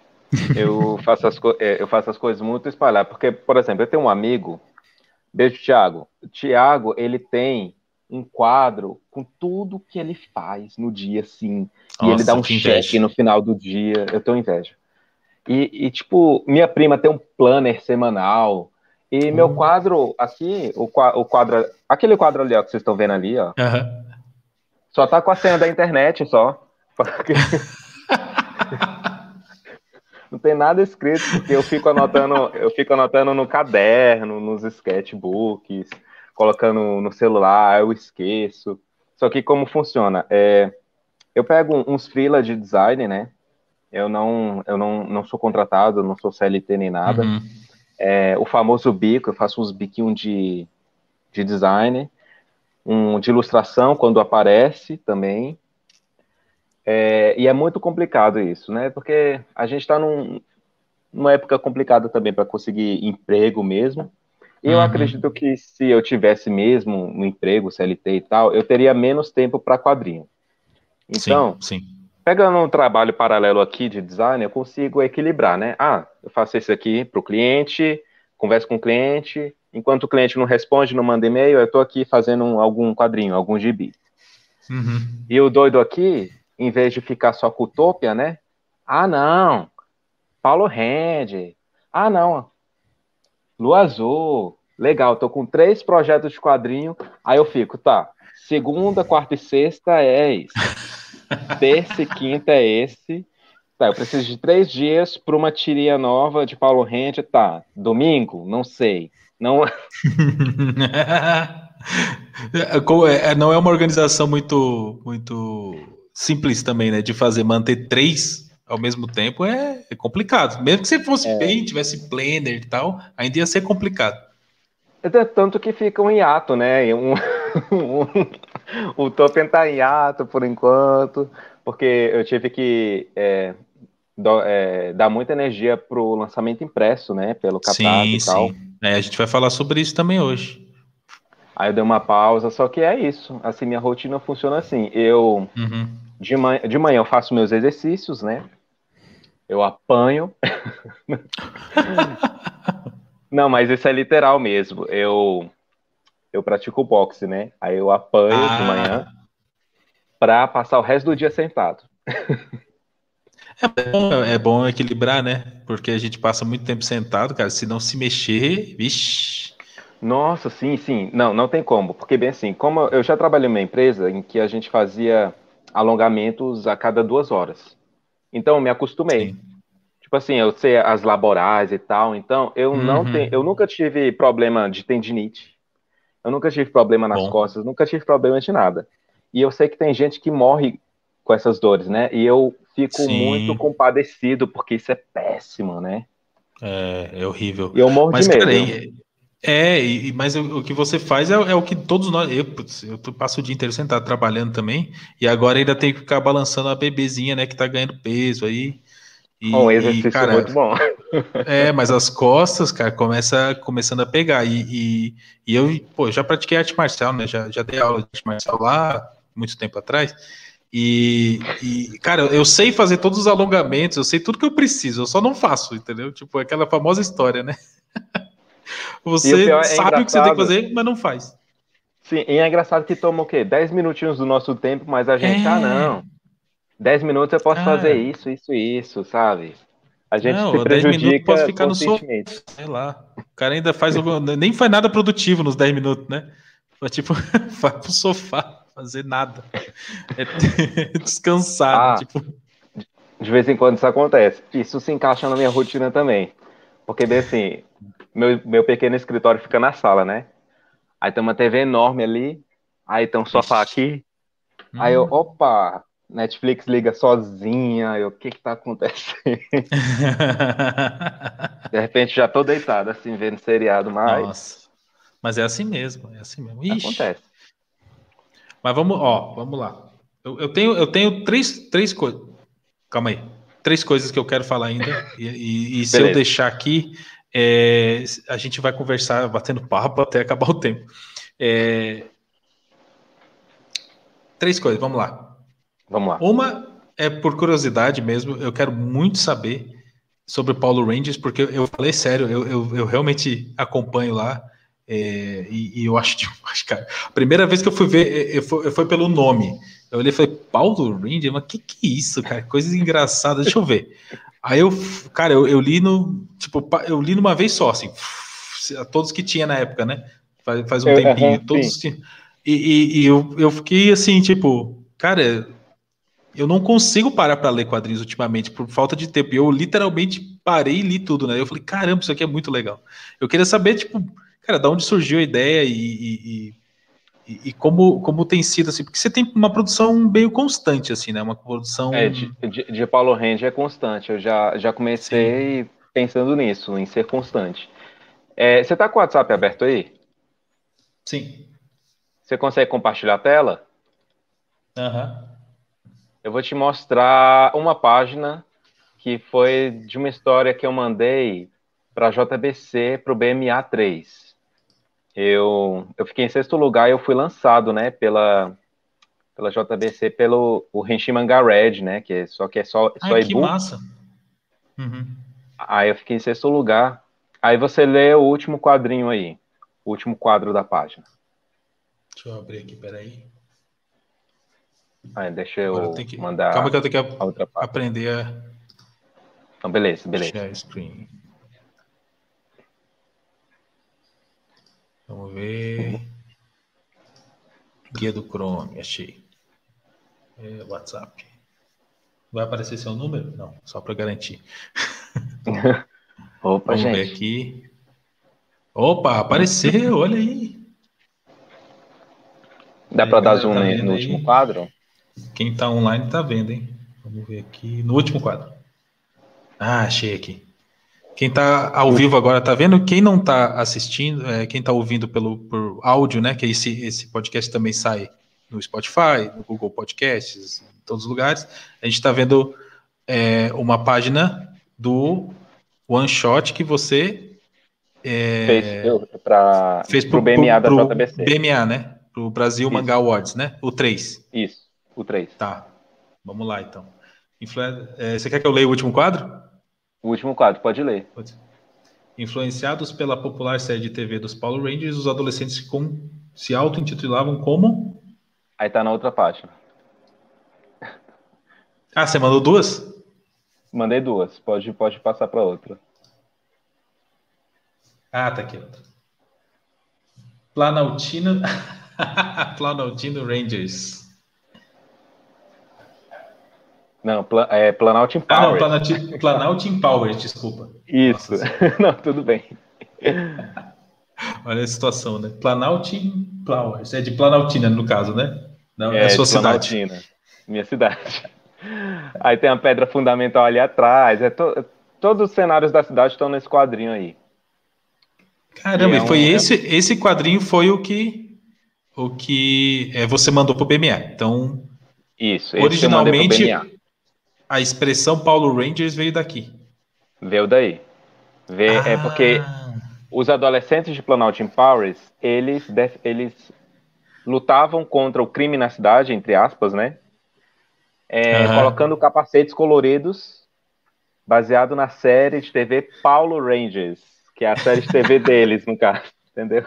Eu faço as, é, eu faço as coisas muito espalhadas, porque, por exemplo, eu tenho um amigo, beijo, Thiago. O Thiago, ele tem um quadro com tudo que ele faz no dia, assim. Nossa, e ele dá um cheque no final do dia. Eu tenho inveja. E, e, tipo, minha prima tem um planner semanal. E meu hum. quadro aqui, o, o quadro. Aquele quadro ali, ó, que vocês estão vendo ali, ó. Uhum. Só tá com a senha da internet só. Não tem nada escrito, porque eu fico anotando, eu fico anotando no caderno, nos sketchbooks colocando no celular, eu esqueço. Só que como funciona? É, eu pego uns freela de design, né? Eu não, eu não, não sou contratado, não sou CLT nem nada. Uhum. É, o famoso bico, eu faço uns biquinhos de, de design, um de ilustração quando aparece também. É, e é muito complicado isso, né? Porque a gente está num, numa época complicada também para conseguir emprego mesmo. E eu uhum. acredito que se eu tivesse mesmo um emprego, CLT e tal, eu teria menos tempo para quadrinho. Então, sim, sim. Pegando um trabalho paralelo aqui de design, eu consigo equilibrar, né? Ah, eu faço isso aqui para o cliente, converso com o cliente, enquanto o cliente não responde, não manda e-mail, eu estou aqui fazendo um, algum quadrinho, algum gibi. Uhum. E o doido aqui, em vez de ficar só com Utopia, né? Ah, não, Paulo Rende. Ah, não, Lua Azul, legal, tô com três projetos de quadrinho, aí eu fico, tá, segunda, quarta e sexta é esse, terça e quinta é esse, tá, eu preciso de três dias para uma tirinha nova de Paulo Rende, tá, domingo, não sei, não... É, não é uma organização muito, muito simples também, né, de fazer, manter três ao mesmo tempo é, é complicado. Mesmo que você fosse é. bem, tivesse planner e tal, ainda ia ser complicado. É tanto que fica um hiato, né? Um, um, o Token tá em ato por enquanto, porque eu tive que é, do, é, dar muita energia pro lançamento impresso, né? Pelo Catarse sim, e tal. Sim. É, a gente vai falar sobre isso também hoje. Aí eu dei uma pausa, só que é isso. Assim, minha rotina funciona assim. Eu uhum. de, manhã, de manhã eu faço meus exercícios, né? Eu apanho. Não, mas isso é literal mesmo. Eu eu pratico boxe, né? Aí eu apanho ah. de manhã para passar o resto do dia sentado. É bom, é bom equilibrar, né? Porque a gente passa muito tempo sentado, cara. Se não se mexer, vixe. Nossa, sim, sim. Não, não tem como. Porque, bem assim, como eu já trabalhei em uma empresa em que a gente fazia alongamentos a cada duas horas. Então, eu me acostumei. Sim. Tipo assim, eu sei as laborais e tal. Então, eu uhum. não tenho, eu nunca tive problema de tendinite. Eu nunca tive problema nas Bom. costas, nunca tive problema de nada. E eu sei que tem gente que morre com essas dores, né? E eu fico Sim. muito compadecido, porque isso é péssimo, né? É, é horrível. E eu morro mas, de medo. Cara, é, e, mas o, o, que você faz é, é, o que todos nós. Eu, eu passo o dia inteiro sentado trabalhando também, e agora ainda tem que ficar balançando a bebezinha, né, que tá ganhando peso aí. E, um exercício e, cara, muito bom. É, mas as costas, cara, começa começando a pegar. E, e, e eu, pô, já pratiquei arte marcial, né? Já, já dei aula de arte marcial lá, muito tempo atrás. E, e, cara, eu sei fazer todos os alongamentos, eu sei tudo que eu preciso, eu só não faço, entendeu? Tipo, aquela famosa história, né? Você é sabe o que você tem que fazer, mas não faz. Sim, e é engraçado que toma o quê? 10 minutinhos do nosso tempo, mas a gente, é... ah, não. 10 minutos eu posso ah. fazer isso, isso isso, sabe? A gente não, se prejudica 10 minutos posso ficar no sofá, sei lá. O cara ainda faz, nem faz nada produtivo nos 10 minutos, né? Tipo, vai pro sofá, fazer nada. É descansar, ah, tipo. De vez em quando isso acontece. Isso se encaixa na minha rotina também. Porque, bem assim, meu, meu pequeno escritório fica na sala, né? Aí tem uma TV enorme ali, aí tem um sofá aqui. Hum. Aí eu, hum. opa, Netflix liga sozinha, eu, o que que tá acontecendo? De repente já tô deitado, assim, vendo seriado, mas... Nossa, mas é assim mesmo, é assim mesmo. Ixi. Acontece. Mas vamos, ó, vamos lá. Eu, eu tenho, eu tenho três, três coisas. Calma aí. Três coisas que eu quero falar ainda. e, e, e se eu deixar aqui, é, a gente vai conversar, batendo papo até acabar o tempo. É, três coisas, vamos lá. Vamos lá. Uma é por curiosidade mesmo, eu quero muito saber sobre o Paulo Rangers, porque eu falei sério, eu, eu, eu realmente acompanho lá. É, e, e, eu acho, acho, cara, a primeira vez que eu fui ver, eu fui, eu fui pelo nome. Eu olhei e falei, Paulo Rangers, mas que que é isso, cara? Coisa engraçada, deixa eu ver. Aí eu, cara, eu, eu, li no, tipo, eu li numa vez só, assim, todos que tinha na época, né? Faz, faz um tempinho, uhum, todos. E, e, e, eu, eu fiquei assim, tipo, cara, eu não consigo parar para ler quadrinhos ultimamente por falta de tempo. Eu literalmente parei e li tudo, né? Eu falei, caramba, isso aqui é muito legal. Eu queria saber, tipo, cara, da onde surgiu a ideia e, e, e, e como, como tem sido, assim, porque você tem uma produção meio constante, assim, né? Uma produção. É, de, de, de Paulo Rende é constante. Eu já, já comecei Sim. pensando nisso, em ser constante. É, você tá com o WhatsApp aberto aí? Sim. Você consegue compartilhar a tela? Aham. Uhum. Eu vou te mostrar uma página que foi de uma história que eu mandei para a JBC, para o BMA 3. Eu, eu fiquei em sexto lugar e eu fui lançado, né, pela, pela JBC, pelo o Renshi Manga Red, né, que é só que é só, só Ai, que massa! Uhum. Aí eu fiquei em sexto lugar. Aí você lê o último quadrinho aí, o último quadro da página. Deixa eu abrir aqui, peraí. Ah, deixa eu que... mandar. Calma que eu tenho que a outra parte. aprender a. Então, beleza, beleza. Share screen. Vamos ver. Guia do Chrome, achei. É, WhatsApp. Vai aparecer seu número? Não, só para garantir. Opa, Vamos gente. ver aqui. Opa, apareceu, olha aí. Dá para dar zoom tá no, no último quadro? Quem está online está vendo, hein? Vamos ver aqui. No último quadro. Ah, achei aqui. Quem está ao vivo agora está vendo. Quem não está assistindo, é, quem está ouvindo pelo por áudio, né? Que esse, esse podcast também sai no Spotify, no Google Podcasts, em todos os lugares. A gente está vendo é, uma página do One Shot que você é, fez para o BMA pro, da JBC. BMA, né? Para o Brasil Isso. Manga Awards, né? O 3. Isso, o 3. Tá. Vamos lá, então. Influ... É, você quer que eu leia o último quadro? O último quadro, pode ler. Pode. Influenciados pela popular série de TV dos Power Rangers, os adolescentes com... se auto-intitulavam como? Aí tá na outra página. Ah, você mandou duas? Mandei duas. Pode, pode passar para outra. Ah, tá aqui outra. Planaltino, Planaltino Rangers. Não, é Planalto Empower. Ah, não, Planalto, Planalto Empower, desculpa. Isso. não, tudo bem. Olha a situação, né? Planalto Empower. É de Planaltina, no caso, né? Não, é, é sua cidade. Minha cidade. Aí tem a pedra fundamental ali atrás. É to... Todos os cenários da cidade estão nesse quadrinho aí. Caramba, e, é um... foi esse, esse quadrinho foi o que o que é, você mandou para o BMA. Então, isso. Originalmente, a expressão Paulo Rangers veio daqui. Veio daí. Vê, ah. É porque os adolescentes de Planalto Powers, eles, eles lutavam contra o crime na cidade, entre aspas, né? É, uhum. Colocando capacetes coloridos, baseado na série de TV Paulo Rangers, que é a série de TV deles, no caso, entendeu?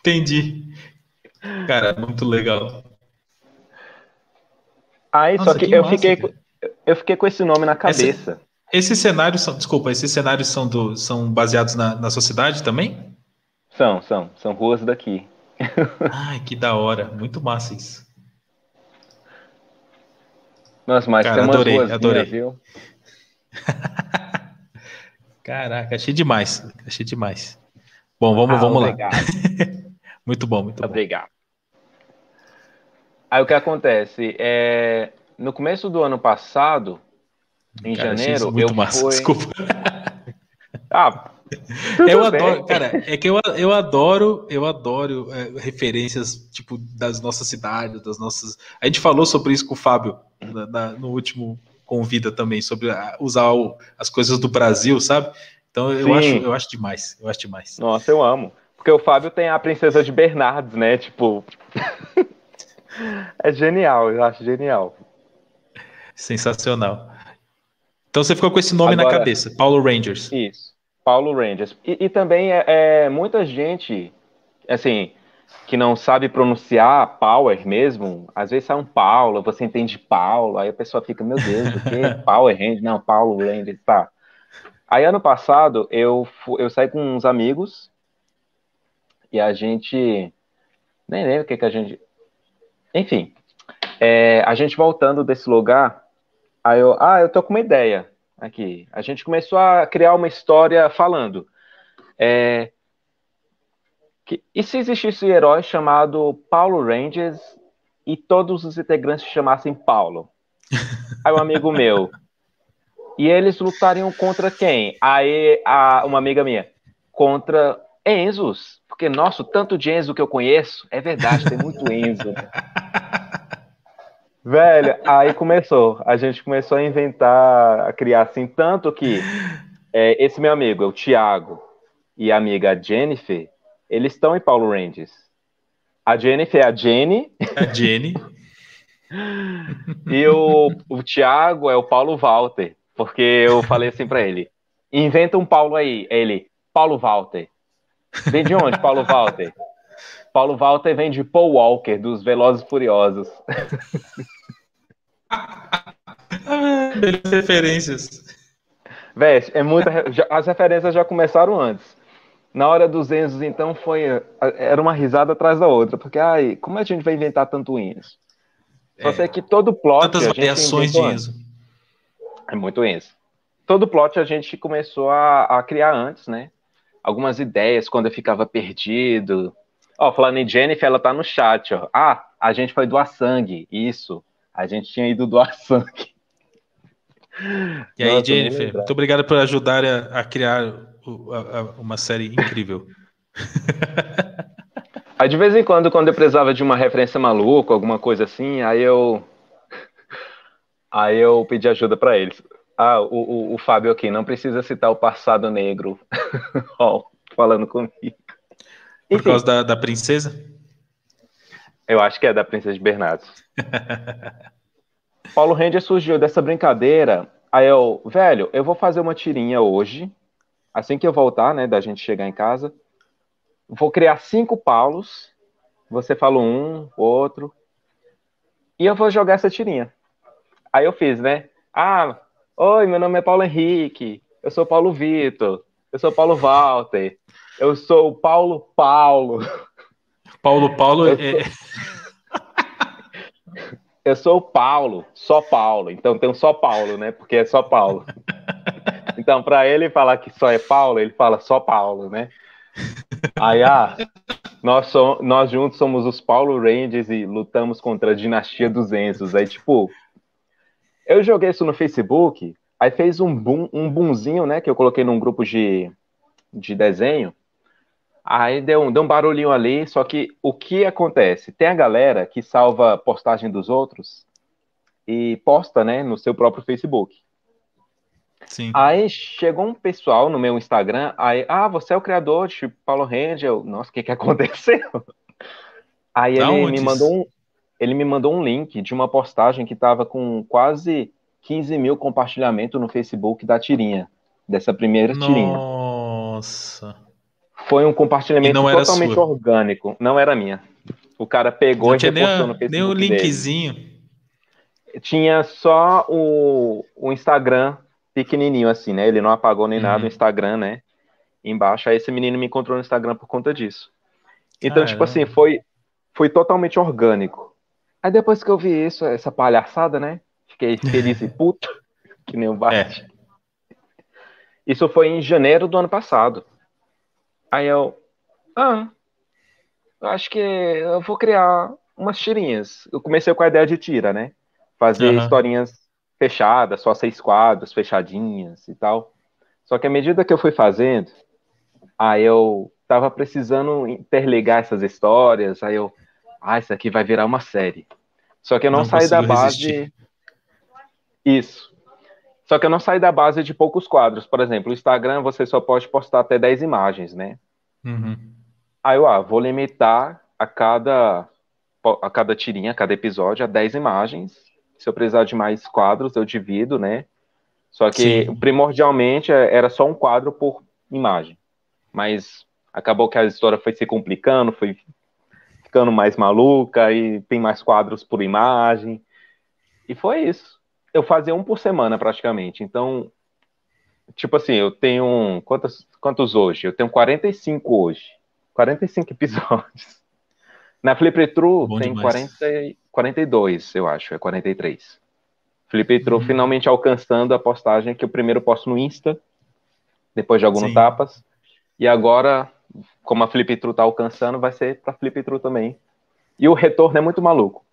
Entendi. Cara, muito legal. Aí, Nossa, só que, que eu, massa, fiquei, eu fiquei com esse nome na cabeça. Esse, esses cenários são, desculpa, esses cenários são, do, são baseados na, na sociedade também? São, são, são ruas daqui. Ai, que da hora, muito massa isso. Nossa, mas Cara, tem umas adorei, ruas adorei. viu? Caraca, achei demais, achei demais. Bom, vamos, ah, vamos obrigado. lá. muito bom, muito obrigado. bom. Aí o que acontece? É, no começo do ano passado, em cara, janeiro, eu massa. fui... Desculpa. ah, eu adoro, cara, é que eu, eu adoro, eu adoro é, referências tipo das nossas cidades, das nossas. A gente falou sobre isso com o Fábio na, na, no último convida também sobre usar o, as coisas do Brasil, sabe? Então eu acho, eu acho demais, eu acho demais. Nossa, eu amo, porque o Fábio tem a princesa de Bernardes, né? Tipo, é genial, eu acho genial. Sensacional. Então você ficou com esse nome Agora, na cabeça, Paulo Rangers. Isso, Paulo Rangers. E, e também é, é, muita gente, assim, que não sabe pronunciar Power mesmo, às vezes sai um Paulo, você entende Paulo, aí a pessoa fica, meu Deus, o que? Power Rangers? Não, Paulo Rangers, tá. Aí ano passado eu, eu saí com uns amigos e a gente. Nem lembro o que, que a gente. Enfim, é, a gente voltando desse lugar, aí eu, ah, eu tô com uma ideia aqui. A gente começou a criar uma história falando. É, que, e se existisse um herói chamado Paulo Rangers e todos os integrantes se chamassem Paulo? Aí um amigo meu. E eles lutariam contra quem? Aí a, uma amiga minha. Contra Enzos. Porque, nossa, tanto de Enzo que eu conheço. É verdade, tem muito Enzo. Velho, aí começou. A gente começou a inventar, a criar assim, tanto que é, esse meu amigo, o Thiago, e a amiga Jennifer, eles estão em Paulo Rangers. A Jennifer é a Jenny. A Jenny. e o, o Thiago é o Paulo Walter. Porque eu falei assim para ele: inventa um Paulo aí. Ele, Paulo Walter. Vem de onde, Paulo Walter? Paulo Walter vem de Paul Walker, dos Velozes Furiosos. referências. Véi, é muita. As referências já começaram antes. Na hora dos Enzos, então, foi. Era uma risada atrás da outra, porque, ai, como a gente vai inventar tanto Enzo? Só é. sei que todo plot. Tantas variações de Enzo. É muito Enzo. Todo plot a gente começou a, a criar antes, né? Algumas ideias quando eu ficava perdido. Ó, falando em Jennifer, ela tá no chat, ó. Ah, a gente foi doar sangue. Isso. A gente tinha ido doar sangue. E aí, Nossa, Jennifer, muito obrigado por ajudar a, a criar uma série incrível. Aí de vez em quando, quando eu precisava de uma referência maluca, alguma coisa assim, aí eu. Aí eu pedi ajuda para eles. Ah, o, o, o, Fábio aqui, não precisa citar o passado negro. oh, falando comigo. Por Enfim, causa da, da princesa? Eu acho que é da princesa de Bernardes. Paulo Ranger surgiu dessa brincadeira. Aí eu, velho, eu vou fazer uma tirinha hoje, assim que eu voltar, né, da gente chegar em casa. Vou criar cinco Paulos. Você fala um, outro. E eu vou jogar essa tirinha. Aí eu fiz, né? Ah, oi, meu nome é Paulo Henrique. Eu sou Paulo Vitor. Eu sou Paulo Walter. Eu sou o Paulo Paulo. Paulo Paulo eu é. Sou... eu sou o Paulo, só Paulo. Então tem um só Paulo, né? Porque é só Paulo. Então, para ele falar que só é Paulo, ele fala só Paulo, né? Aí, ah, nós, so, nós juntos somos os Paulo Rangers e lutamos contra a dinastia dos Enzos. Aí, tipo, eu joguei isso no Facebook, aí fez um boom, um boomzinho, né, que eu coloquei num grupo de, de desenho. Aí deu um, deu um barulhinho ali, só que o que acontece? Tem a galera que salva postagem dos outros e posta, né, no seu próprio Facebook. Sim. Aí chegou um pessoal no meu Instagram, aí, ah, você é o criador de Paulo Rangel. Nossa, o que que aconteceu? Aí ele me mandou um, ele me mandou um link de uma postagem que estava com quase 15 mil compartilhamentos no Facebook da tirinha, dessa primeira Nossa. tirinha. Nossa. Foi um compartilhamento totalmente sua. orgânico, não era minha. O cara pegou não e repostou no Facebook. Nem o linkzinho. Dele. Tinha só o, o Instagram pequenininho assim, né? Ele não apagou nem uhum. nada no Instagram, né? Embaixo. Aí esse menino me encontrou no Instagram por conta disso. Então, Caramba. tipo assim, foi, foi totalmente orgânico. Aí depois que eu vi isso, essa palhaçada, né? Fiquei feliz e puto, que nem o Bart. É. Isso foi em janeiro do ano passado. Aí eu, ah, acho que eu vou criar umas tirinhas. Eu comecei com a ideia de tira, né? Fazer uhum. historinhas fechadas, só seis quadros, fechadinhas e tal. Só que à medida que eu fui fazendo, aí eu tava precisando interligar essas histórias, aí eu, ah, isso aqui vai virar uma série. Só que eu não, não saí da base. Resistir. Isso. Só que eu não saí da base de poucos quadros. Por exemplo, o Instagram você só pode postar até 10 imagens, né? Uhum. Aí eu, ah, vou limitar a cada, a cada tirinha, a cada episódio, a 10 imagens se eu precisar de mais quadros, eu divido, né? Só que Sim. primordialmente é, era só um quadro por imagem. Mas acabou que a história foi se complicando, foi ficando mais maluca e tem mais quadros por imagem. E foi isso. Eu fazia um por semana praticamente. Então, tipo assim, eu tenho quantos, quantos hoje? Eu tenho 45 hoje. 45 episódios. Na Flip True tem 40, 42, eu acho, é 43. Felipe True uhum. finalmente alcançando a postagem que eu primeiro posto no Insta, depois de alguns tapas, e agora, como a Flip True tá alcançando, vai ser para Flip True também. E o retorno é muito maluco.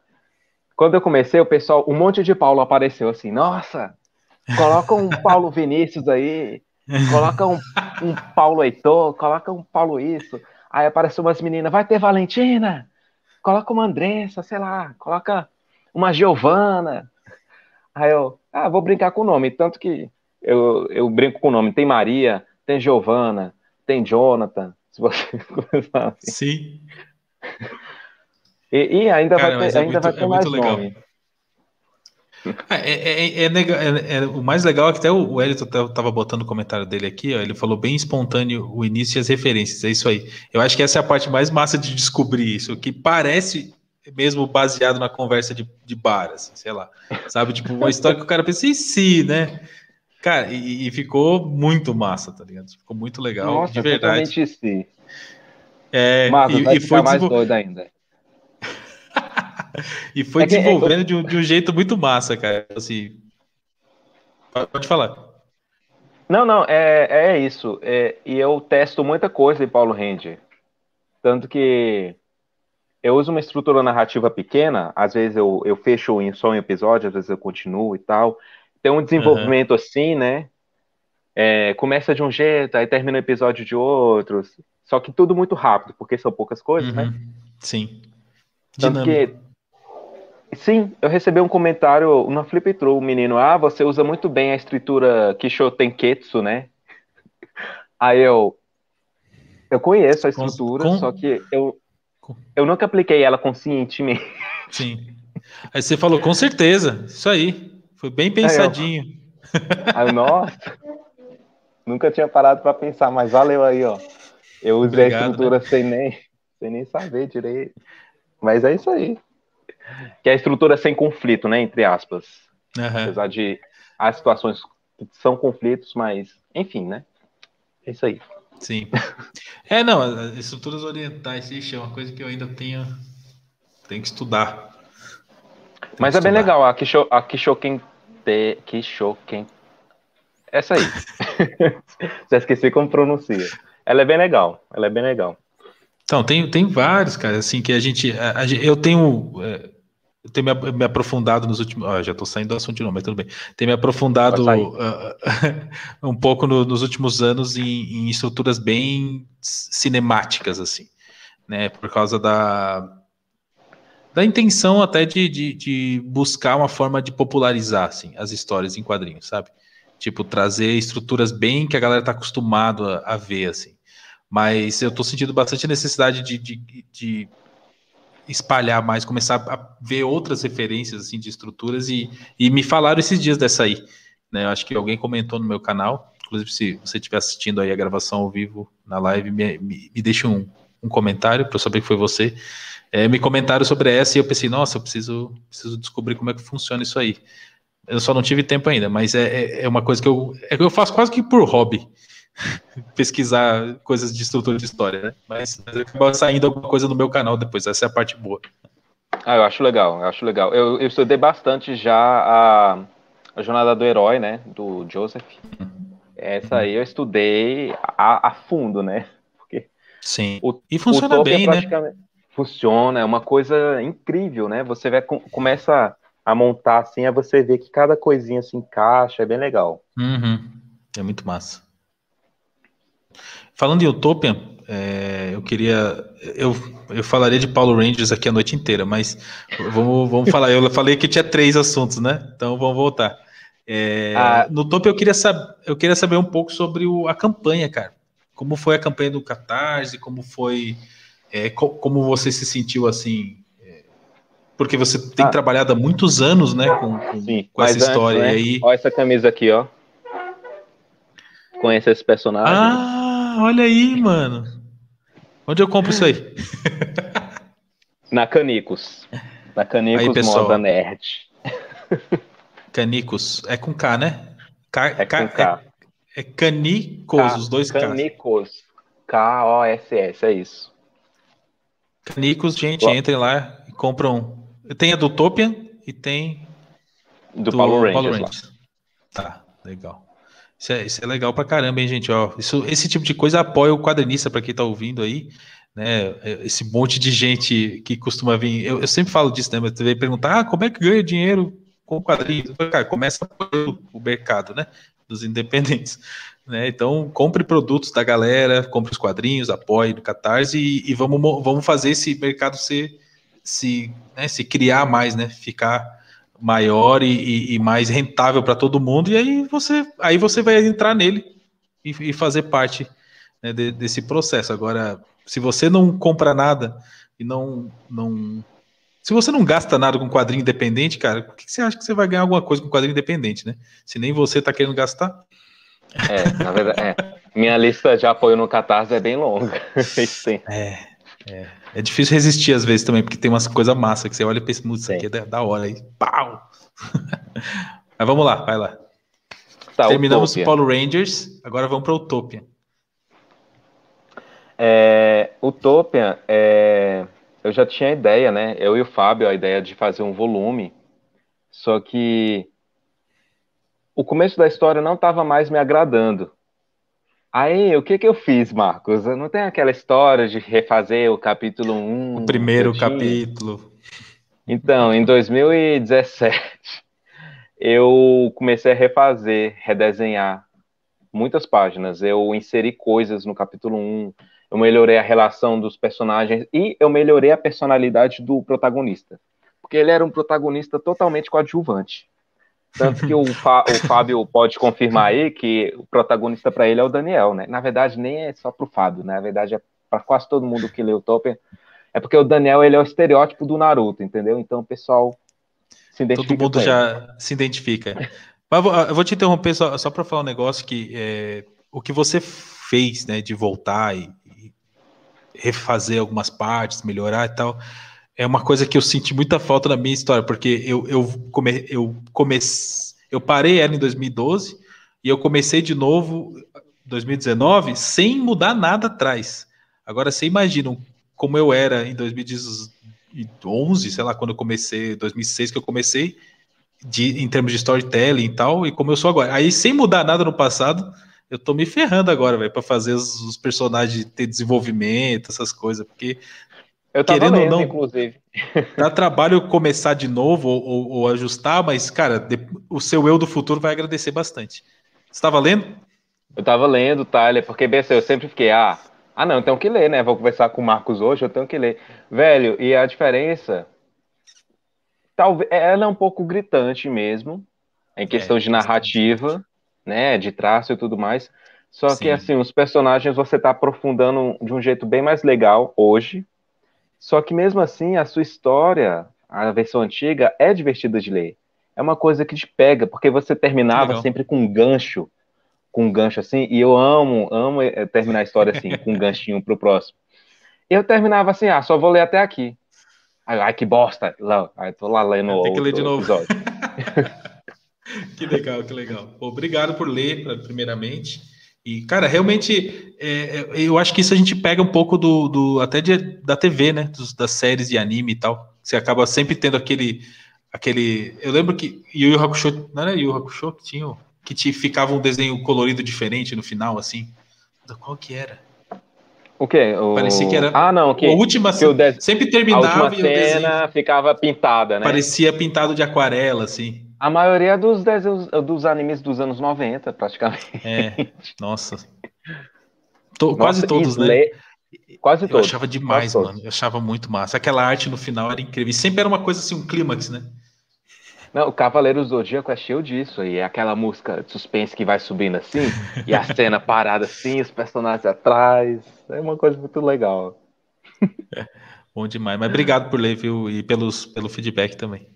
Quando eu comecei, o pessoal, um monte de Paulo apareceu assim, nossa, coloca um Paulo Vinícius aí, coloca um, um Paulo Heitor, coloca um Paulo isso. Aí apareceu umas meninas, vai ter Valentina, coloca uma Andressa, sei lá, coloca uma Giovana. Aí eu, ah, vou brincar com o nome. Tanto que eu, eu brinco com o nome. Tem Maria, tem Giovana, tem Jonathan. Se você assim. Sim. E, e ainda Cara, vai ter, é ainda muito, vai ter é mais nome. É, é, é, o mais legal é que até o Elito estava botando o comentário dele aqui, ó, ele falou bem espontâneo o início e as referências, é isso aí. Eu acho que essa é a parte mais massa de descobrir isso, que parece mesmo baseado na conversa de, de bar, assim, sei lá, sabe? Tipo, uma história que o cara pensa em si, né? Cara, e, e ficou muito massa, tá ligado? Ficou muito legal, Nossa, de verdade. Sim. É, Mas e, vai e foi mais doido ainda. E foi é que, é desenvolvendo é... de, um, de, um, jeito muito massa, cara. Assim, pode falar. Não, não, é, é isso. É, e eu testo muita coisa em Paulo Ranger. Tanto que eu uso uma estrutura narrativa pequena, às vezes eu, eu fecho em só um episódio, às vezes eu continuo e tal. Tem um desenvolvimento uhum. assim, né? é, começa de um jeito, aí termina o episódio de outro. Só que tudo muito rápido, porque são poucas coisas, né? Uhum. Sim. Tanto Dinâmico. que. Sim, eu recebi um comentário na Flip o menino, ah, você usa muito bem a escritura Kisho Tenketsu, né? Aí eu. Eu conheço a Com- estrutura, com- só que eu, com- eu nunca apliquei ela conscientemente. Sim. Aí você falou, com certeza, isso aí. Foi bem pensadinho. Aí eu, nossa, nunca tinha parado para pensar, mas valeu aí, ó. Eu usei Obrigado, a estrutura sem, nem, sem nem saber direito. Mas é isso aí. Que é a estrutura sem conflito, né? Entre aspas. Aham. Apesar de as situações que são conflitos, mas enfim, né? É isso aí. Sim. É, não, as estruturas orientais, ixi, é uma coisa que eu ainda tenho, tenho que estudar. Tenho Mas que é bem estudar. legal, a Kisho, a Kishoken Te, Kishoken. Essa aí. Já esqueci como pronuncia. Ela é bem legal. Ela é bem legal. Então, tem, tem vários, cara, assim, que a gente. a- a eu tenho. é, eu tenho me, me aprofundado nos últimos. ó, já tô saindo do assunto de novo, mas tudo bem. Tenho me aprofundado ah, um pouco no- nos últimos anos em, em estruturas bem cinemáticas, assim, né? Por causa da. Da intenção até de, de, de buscar uma forma de popularizar assim, as histórias em quadrinhos, sabe? Tipo, trazer estruturas bem que a galera tá acostumado a, ver, assim. Mas eu tô sentindo bastante necessidade de, de, de espalhar mais, começar a ver outras referências assim de estruturas e, e me falaram esses dias dessa aí. Né? Eu acho que alguém comentou no meu canal. Inclusive, se você estiver assistindo aí a gravação ao vivo na live, me, me, me um, um comentário para eu saber que foi você. É, me comentaram sobre essa e eu pensei, nossa, eu preciso, preciso descobrir como é que funciona isso aí. Eu só não tive tempo ainda, mas é, é, é uma coisa que eu, é que eu faço quase que por hobby. Pesquisar coisas de estrutura de história, né? Mas, mas acaba saindo alguma coisa no meu canal depois, essa é a parte boa. Ah, eu acho legal, eu acho legal. Eu, eu estudei bastante já a, a Jornada do Herói, né? Do Joseph. Essa aí eu estudei a, a fundo, né? Porque Sim. o, E funciona é bem, né? praticamente- Funciona, é uma coisa incrível, né? Você vai, com- começa a montar assim, aí você vê que cada coisinha se encaixa, é bem legal. Uhum. É muito massa. Falando em Utopia, é, eu queria. Eu, eu falaria de Paulo Rangers aqui a noite inteira, mas vamos, vamos falar. Eu falei que tinha três assuntos, né? Então vamos voltar. É, Ah. no Utopia eu queria, sab, eu queria saber um pouco sobre o- a campanha, cara. Como foi a campanha do Catarse, como foi. é, co- como você se sentiu assim. é, porque você tem Ah. trabalhado há muitos anos, né, com, com, Sim, com essa antes, história. né, aí, Olha essa camisa aqui, ó. Conhece esse personagem? Ah, olha aí, mano. Onde eu compro isso aí? Na Canicos. Na Canicos Aí, pessoal. Moda Nerd. Canicos. É com K, né? Ca- É Ca- com K. É, é Canicos, K- os dois Ks. Canicos. K-O-S-S, é isso. Canicos, gente, Ó. entrem lá e compram. Tem a do Topian e tem Do, Paulo Rangers. lá. Tá, legal. Isso é, isso é legal pra caramba, hein, gente? Ó, isso, esse tipo de coisa apoia o quadrinista, pra quem tá ouvindo aí, né? Esse monte de gente que costuma vir. Eu, eu sempre falo disso, né? Mas você veio perguntar, ah, como é que ganha dinheiro com quadrinhos? Cara, começa apoiar o mercado, né? Dos independentes. Né? Então, compre produtos da galera, compre os quadrinhos, apoie no Catarse e, e vamos, mo- vamos fazer esse mercado se, se, né, se criar mais, né? Ficar maior e, e- e mais rentável para todo mundo, e aí você, aí você vai entrar nele e, e fazer parte né, de- desse processo. Agora, se você não compra nada e não, não. Se você não gasta nada com quadrinho independente, cara, por que você acha que você vai ganhar alguma coisa com quadrinho independente, né? Se nem você tá querendo gastar. É, na verdade, é. Minha lista de apoio no Catarse é bem longa. Sim. É, é, é difícil resistir às vezes também, porque tem umas coisas massa que você olha e pensa, "Putz, isso aqui é da, da hora aí. Pau! Mas vamos lá, vai lá. Tá, Terminamos Utopia. o Paulo Rangers, agora vamos para Utopia. É, Utopia, é, eu já tinha ideia, né? Eu e o Fábio, a ideia de fazer um volume. Só que o começo da história não estava mais me agradando. Aí, o que que eu fiz, Marcos? Não tem aquela história de refazer o capítulo 1? O primeiro capítulo. Então, em 2017, eu comecei a refazer, redesenhar muitas páginas. Eu inseri coisas no capítulo 1, eu melhorei a relação dos personagens e eu melhorei a personalidade do protagonista. Porque ele era um protagonista totalmente coadjuvante. Tanto que o, Fá, o Fábio pode confirmar aí que o protagonista para ele é o Daniel, né? Na verdade, nem é só para o Fábio, né? na verdade é para quase todo mundo que lê o Tolkien. É porque o Daniel ele é o estereótipo do Naruto, entendeu? Então o pessoal se identifica. Todo mundo já se identifica. Mas eu vou te interromper só, só para falar um negócio que é, o que você fez, né, de voltar e, e, refazer algumas partes, melhorar e tal, é uma coisa que eu senti muita falta na minha história, porque eu, eu, come, eu comecei, eu parei ela em 2012 e eu comecei de novo 2019 sem mudar nada atrás. Agora você imagina como eu era em 2011, sei lá, quando eu comecei, 2006 que eu comecei, de, em termos de storytelling e tal, e como eu sou agora. Aí, sem mudar nada no passado, eu tô me ferrando agora, velho, para fazer os, os, personagens ter desenvolvimento, essas coisas, porque eu tava querendo lendo, não, inclusive. Dá trabalho começar de novo ou, ou, ou ajustar, mas, cara, de, o seu eu do futuro vai agradecer bastante. Você estava lendo? Eu tava lendo, Tyler, porque BC, eu sempre fiquei, ah, ah não, eu tenho que ler, né? Vou conversar com o Marcos hoje, eu tenho que ler. Velho, e a diferença talvez ela é um pouco gritante mesmo, em é, questão é, de narrativa, né, de traço e tudo mais. Só Sim. que assim, os personagens você está aprofundando de um jeito bem mais legal hoje. Só que mesmo assim, a sua história, a versão antiga, é divertida de ler. É uma coisa que te pega, porque você terminava sempre com um gancho, com um gancho assim, e eu amo, amo eh, terminar a história assim, com um ganchinho pro próximo. Eu terminava assim, ah, só vou ler até aqui. Ai, que bosta. Lá, aí tô lá lendo Tem que ler de novo. que legal, que legal. Obrigado por ler, primeiramente. E, cara, realmente, é, é, eu acho que isso a gente pega um pouco do, do até de, da TV, né? Dos, das séries de anime e tal. Você acaba sempre tendo aquele. aquele eu lembro que Yu Yu Hakusho, não era Yu Hakusho que tinha, que te ficava um desenho colorido diferente no final, assim. Qual que era? O quê? O... Parecia que era. Ah, não, que, a última que de... sempre terminava a última cena ficava pintada, né? Parecia pintado de aquarela, assim. A maioria dos desenhos, dos animes dos anos 90, praticamente. É, nossa. Nossa quase todos, né? Quase todos. Eu achava demais, mano. Eu achava muito massa. Aquela arte no final era incrível. E sempre era uma coisa assim, um clímax, né? Não, o Cavaleiro Zodíaco é cheio disso. E é aquela música de suspense que vai subindo assim, e a cena parada assim, os personagens atrás. É uma coisa muito legal. É, bom demais. Mas obrigado por ler, viu? E pelos, pelo feedback também.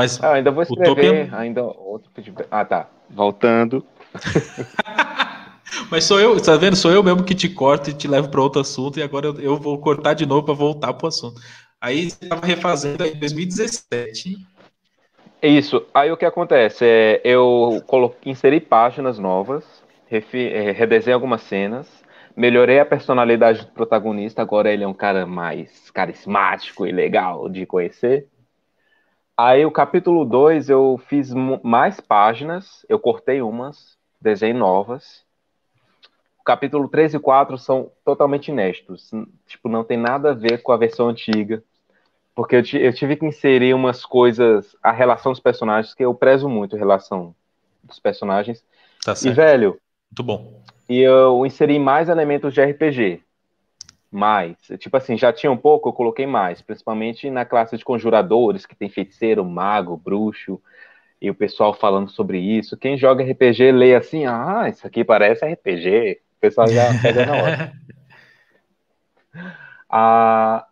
Mas ah, ainda vou escrever, Utopia... ainda outro feedback. Ah, tá. Voltando. Mas sou eu, tá vendo? Sou eu mesmo que te corto e te levo para outro assunto, e agora eu, eu vou cortar de novo para voltar para o assunto. Aí você estava refazendo em 2017 isso. Aí o que acontece é eu coloquei, inseri páginas novas, refi, é, redesenhei algumas cenas, melhorei a personalidade do protagonista. Agora ele é um cara mais carismático e legal de conhecer. Aí o capítulo 2 eu fiz mais páginas, eu cortei umas, desenhei novas. O capítulo 3 e 4 são totalmente inéditos. Tipo, não tem nada a ver com a versão antiga porque eu, eu, tive que inserir umas coisas, a relação dos personagens, que eu prezo muito a relação dos personagens. Tá certo. E, velho. Muito bom. E eu inseri mais elementos de RPG. Mais. Tipo assim, já tinha um pouco, eu coloquei mais. Principalmente na classe de conjuradores, que tem feiticeiro, mago, bruxo. E o pessoal falando sobre isso. Quem joga RPG lê assim, ah, isso aqui parece RPG. O pessoal já pega na hora. Ah,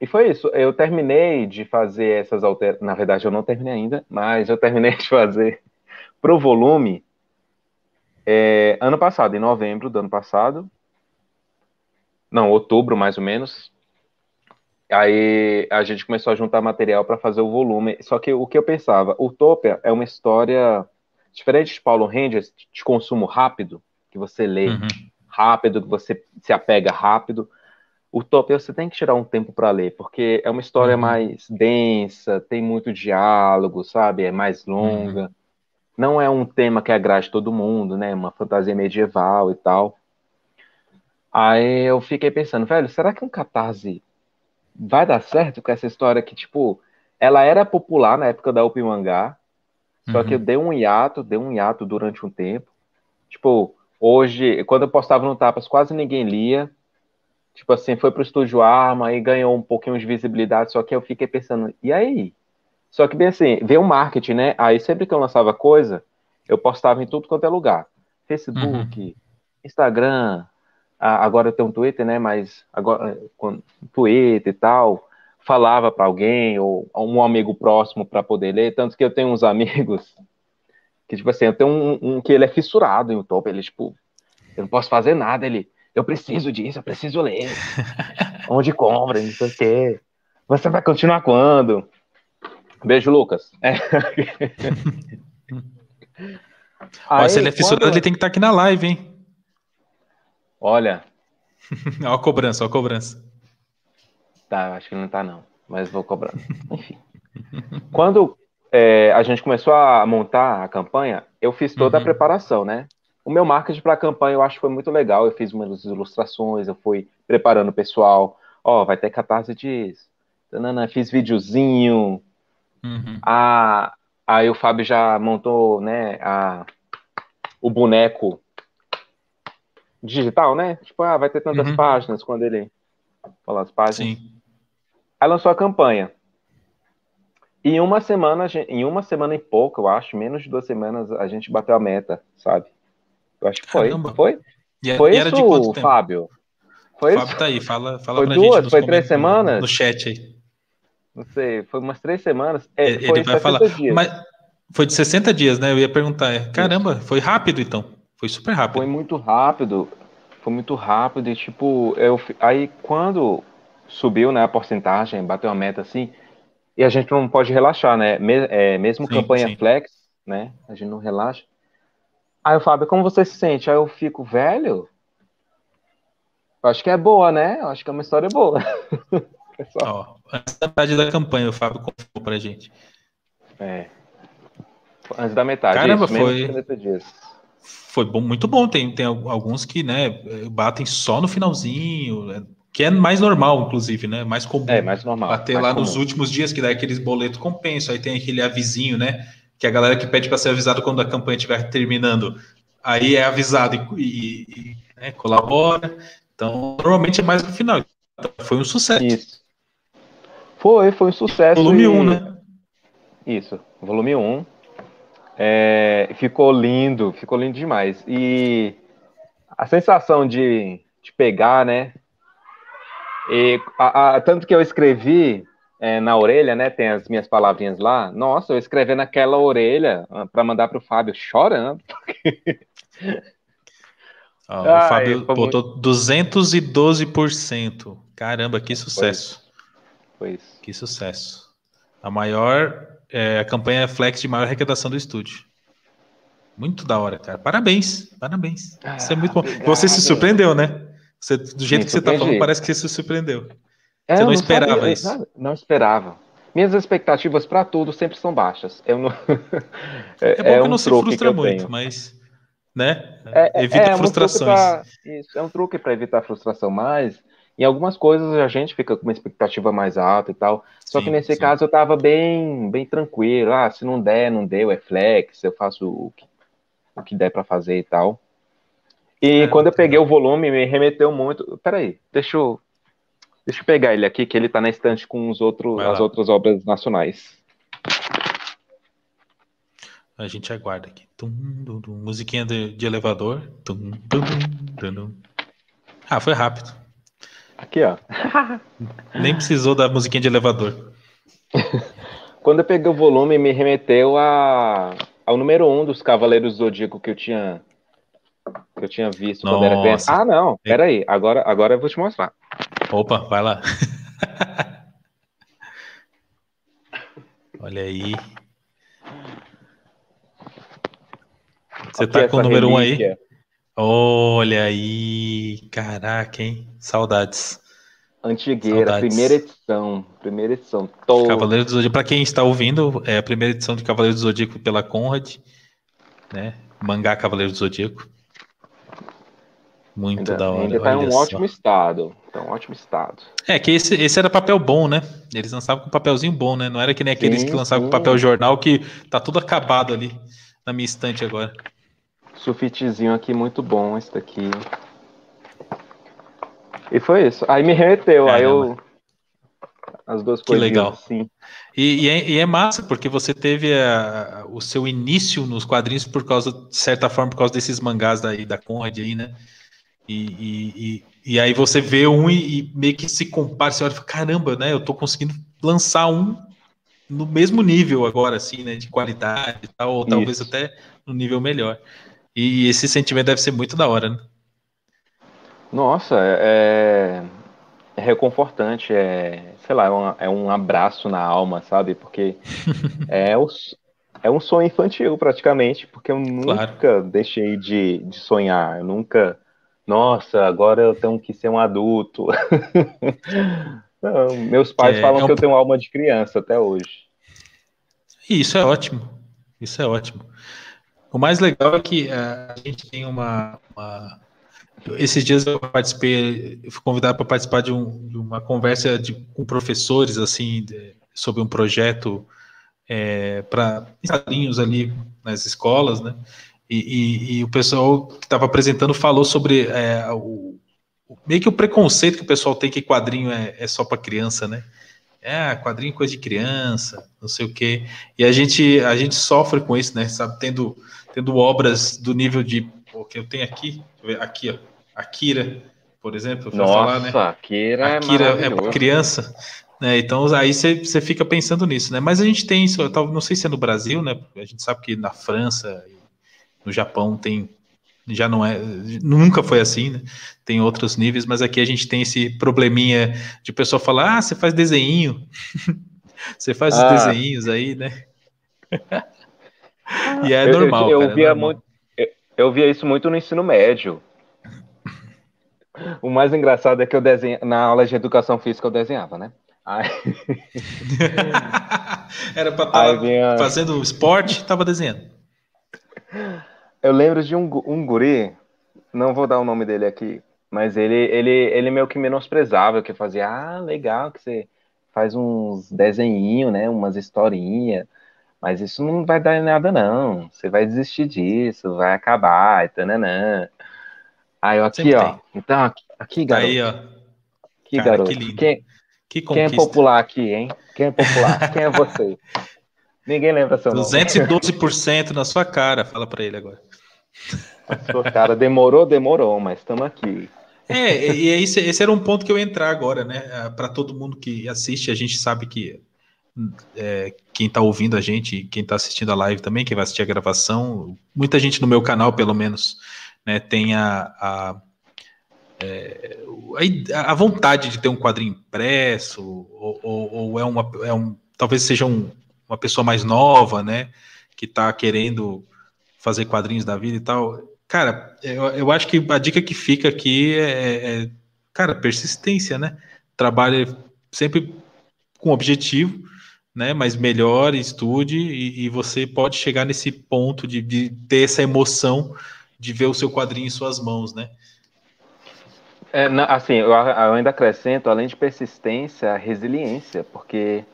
e foi isso. Eu terminei de fazer essas alterações. Na verdade, eu não terminei ainda, mas eu terminei de fazer pro volume é, ano passado, em novembro do ano passado. Não, outubro mais ou menos. Aí a gente começou a juntar material para fazer o volume. Só que o que eu pensava, Utopia é uma história diferente de Paulo Rangers, de consumo rápido, que você lê uhum. rápido, que você se apega rápido. Utopia você tem que tirar um tempo para ler, porque é uma história uhum. mais densa, tem muito diálogo, sabe? É mais longa. Uhum. Não é um tema que agrade todo mundo, né? Uma fantasia medieval e tal. Aí eu fiquei pensando, velho, será que um catarse vai dar certo com essa história que, tipo, ela era popular na época da Open Mangá, só uhum. que deu um hiato, deu um hiato durante um tempo. Tipo, hoje, quando eu postava no Tapas, quase ninguém lia. Tipo assim, foi pro Estúdio Arma e ganhou um pouquinho de visibilidade, só que eu fiquei pensando, e aí? Só que bem assim, veio o marketing, né? Aí sempre que eu lançava coisa, eu postava em tudo quanto é lugar. Facebook, uhum. Instagram, agora tem um Twitter, né? Mas agora com Twitter e tal, falava para alguém ou um amigo próximo para poder ler, tanto que eu tenho uns amigos que tipo assim, eu tenho um, um que ele é fissurado em YouTube, ele tipo, eu não posso fazer nada, ele, eu preciso disso, eu preciso ler. Onde compra, não sei o quê. Você vai continuar quando? Beijo, Lucas. É. Aí, se ele é fissurado, quando... ele tem que estar tá aqui na live, hein? Olha. olha a cobrança, olha a cobrança. Tá, acho que não tá, não. Mas vou cobrar. Enfim. Quando é, a gente começou a montar a campanha, eu fiz toda uhum. a preparação, né? O meu marketing para a campanha eu acho que foi muito legal. Eu fiz umas ilustrações, eu fui preparando o pessoal. Ó, oh, vai ter catarse disso. Fiz videozinho. Uhum. Ah, aí o Fábio já montou, né, a, o boneco digital, né? Tipo, ah, vai ter tantas uhum. páginas quando ele fala as páginas. Sim. Aí lançou a campanha. E em uma semana, em uma semana e pouco, eu acho, menos de duas semanas, a gente bateu a meta, sabe? Eu acho que foi. Caramba. Foi? E, foi e isso, Fábio? Foi Fábio isso? tá aí, fala, fala foi pra duas, gente. Foi três semanas? No chat aí. Não sei, foi umas três semanas. É, Ele vai falar. Dias. Mas foi de 60 dias, né? Eu ia perguntar. É, caramba, foi rápido então. Foi super rápido. Foi muito rápido. Foi muito rápido. E tipo, eu, aí quando subiu né, a porcentagem, bateu a meta assim, e a gente não pode relaxar, né? É, mesmo sim, campanha sim. flex, né? A gente não relaxa. Aí o Fábio, como você se sente? Aí eu fico, velho. Eu acho que é boa, né? Eu acho que é uma história boa. Ó, antes da metade da campanha, o Fábio contou pra gente. É. Antes da metade. Caramba, isso, foi. Foi bom, muito bom. Tem, tem alguns que, né, batem só no finalzinho, é, que é mais normal, inclusive, né? Mais comum. É, mais normal. Bater mais lá comum. nos últimos dias, que dá aqueles boletos compensa. Aí tem aquele avisinho, né? Que a galera que pede para ser avisado quando a campanha estiver terminando. Aí é avisado e, e, e né, colabora. Então, normalmente é mais no final. Então, foi um sucesso. Isso. Foi, foi um sucesso. Volume 1, um, né? Isso, volume 1. Um. É, ficou lindo, ficou lindo demais. E a sensação de, de pegar, né? E, a, a, tanto que eu escrevi é, na orelha, né? Tem as minhas palavrinhas lá. Nossa, eu escrevi naquela orelha ah, para mandar para o Fábio chorando. Oh, o Fábio botou muito... 212%. Caramba, que sucesso. Foi isso. Que sucesso. A maior é, a campanha Flex de maior arrecadação do estúdio. Muito da hora, cara. Parabéns, parabéns. Ah, Isso é muito bom. Obrigado. Você se surpreendeu, né? Você, do jeito Me que você está falando, parece que você se surpreendeu. É, você não, não esperava sabia, isso. Não esperava. Minhas expectativas para tudo sempre são baixas. Eu não... é, é, bom é que um não se frustra muito, tenho. mas né? É, é evita é, frustrações. Pra, isso, é um truque para evitar frustração, mas em algumas coisas a gente fica com uma expectativa mais alta e tal. Só sim, que nesse sim. caso eu tava bem, bem tranquilo. Ah, se não der, não deu, é flex, eu faço o que, o que der para fazer e tal. E é, quando eu peguei o volume, me remeteu muito. Peraí, deixa eu, deixa eu pegar ele aqui, que ele tá na estante com os outros, as outras obras nacionais. A gente aguarda aqui. Tum, dum, dum. Musiquinha de, de elevador. Tum, ah, foi rápido. Aqui, ó. Nem precisou da musiquinha de elevador. Quando eu peguei o volume, me remeteu a, ao número um dos Cavaleiros do Zodíaco que eu tinha que eu tinha visto Nossa. quando era criança. Ah, não, peraí, agora, agora eu vou te mostrar. Opa, vai lá. Olha aí. Você Aqui tá com o número relíquia. um aí? Olha aí, caraca, hein? Saudades. Antigueira, Saudades. primeira edição. Primeira edição. Tô... Cavaleiro do Zodíaco, para quem está ouvindo, é a primeira edição de Cavaleiro do Zodíaco pela Conrad, né? Mangá Cavaleiro do Zodíaco. Muito ainda, da hora. Ainda tá em um só. ótimo estado. Tá um ótimo estado. É, que esse, esse era papel bom, né? Eles lançavam com papelzinho bom, né? Não era que nem aqueles sim, que lançavam sim. com papel jornal que tá tudo acabado ali na minha estante agora. Sulfitezinho aqui muito bom, esse daqui. E foi isso. Aí me remeteu, aí eu. As duas coisas. Que legal. Assim. E, e, é, e, é, massa, porque você teve a, o seu início nos quadrinhos por causa, de certa forma, por causa desses mangás daí, da Conrad aí, né? E, e, e aí você vê um e, meio que se compara, você olha e fala, caramba, né? Eu tô conseguindo lançar um no mesmo nível agora, assim, né? De qualidade e tal, ou Isso. talvez até no nível melhor. E esse sentimento deve ser muito da hora, né? Nossa, é, é reconfortante, é, sei lá, é um, é um abraço na alma, sabe? Porque é, o, é um sonho infantil, praticamente, porque eu nunca claro. deixei de, de sonhar, eu nunca, nossa, agora eu tenho que ser um adulto. Não, meus pais é, falam é um... que eu tenho alma de criança até hoje. Isso é ótimo, isso é ótimo. O mais legal é que uh, a gente tem uma, uma esses dias eu participei, eu fui convidado para participar de, um, de, uma conversa de, com professores, assim, de, sobre um projeto é, para quadrinhos ali nas escolas, né? E, e, e o pessoal que estava apresentando falou sobre é, o, meio que o preconceito que o pessoal tem que quadrinho é, é só para criança, né? É, quadrinho é coisa de criança, não sei o quê. E a gente, a gente sofre com isso, né? Sabe, tendo, tendo obras do nível de o que eu tenho aqui, aqui, ó, Akira, por exemplo, Nossa, falar, né? Akira, Akira é, é para criança, né? Então aí você fica pensando nisso, né? Mas a gente tem isso, eu não sei se é no Brasil, né? A gente sabe que na França, no Japão tem já não é, nunca foi assim, né? Tem outros níveis, mas aqui a gente tem esse probleminha de pessoa falar: "Ah, você faz desenho". você faz ah. os desenhos aí, né? e é normal, eu, eu, cara, é via é normal. muito eu, eu via isso muito no ensino médio. O mais engraçado é que eu desenho na aula de educação física eu desenhava, né? Aí... Era para estar tá vinha... fazendo esporte, estava desenhando. Eu lembro de um, um guri, não vou dar o nome dele aqui, mas ele, ele, ele meio que menosprezava, que fazia, ah, legal que você faz uns desenhinhos, né, umas historinhas, mas isso não vai dar em nada não, você vai desistir disso, vai acabar, e tananã. Aí, aqui, Sempre ó. Tem. Então, aqui, aqui garoto. Aí, ó. Aqui, Cara, garoto. Que quem, que quem é popular aqui, hein? Quem é popular? quem é você? Ninguém lembra seu 212% nome. 212% na sua cara, fala para ele agora. Sua cara, demorou, demorou, mas estamos aqui. É, e esse, esse era um ponto que eu ia entrar agora, né? Ah, para todo mundo que assiste, a gente sabe que é, quem está ouvindo a gente, quem está assistindo a live também, quem vai assistir a gravação, muita gente no meu canal, pelo menos, né, tem a, a, é, a, vontade de ter um quadrinho impresso, ou, ou, ou é, uma, é um, talvez seja um, uma pessoa mais nova, né, que está querendo fazer quadrinhos da vida e tal. Cara, eu, eu acho que a dica que fica aqui é, é, é cara, persistência, né? Trabalhe sempre com objetivo, né? Mas melhore, estude e, e você pode chegar nesse ponto de, de ter essa emoção de ver o seu quadrinho em suas mãos, né? É, assim, eu, eu, ainda acrescento, além de persistência, resiliência, porque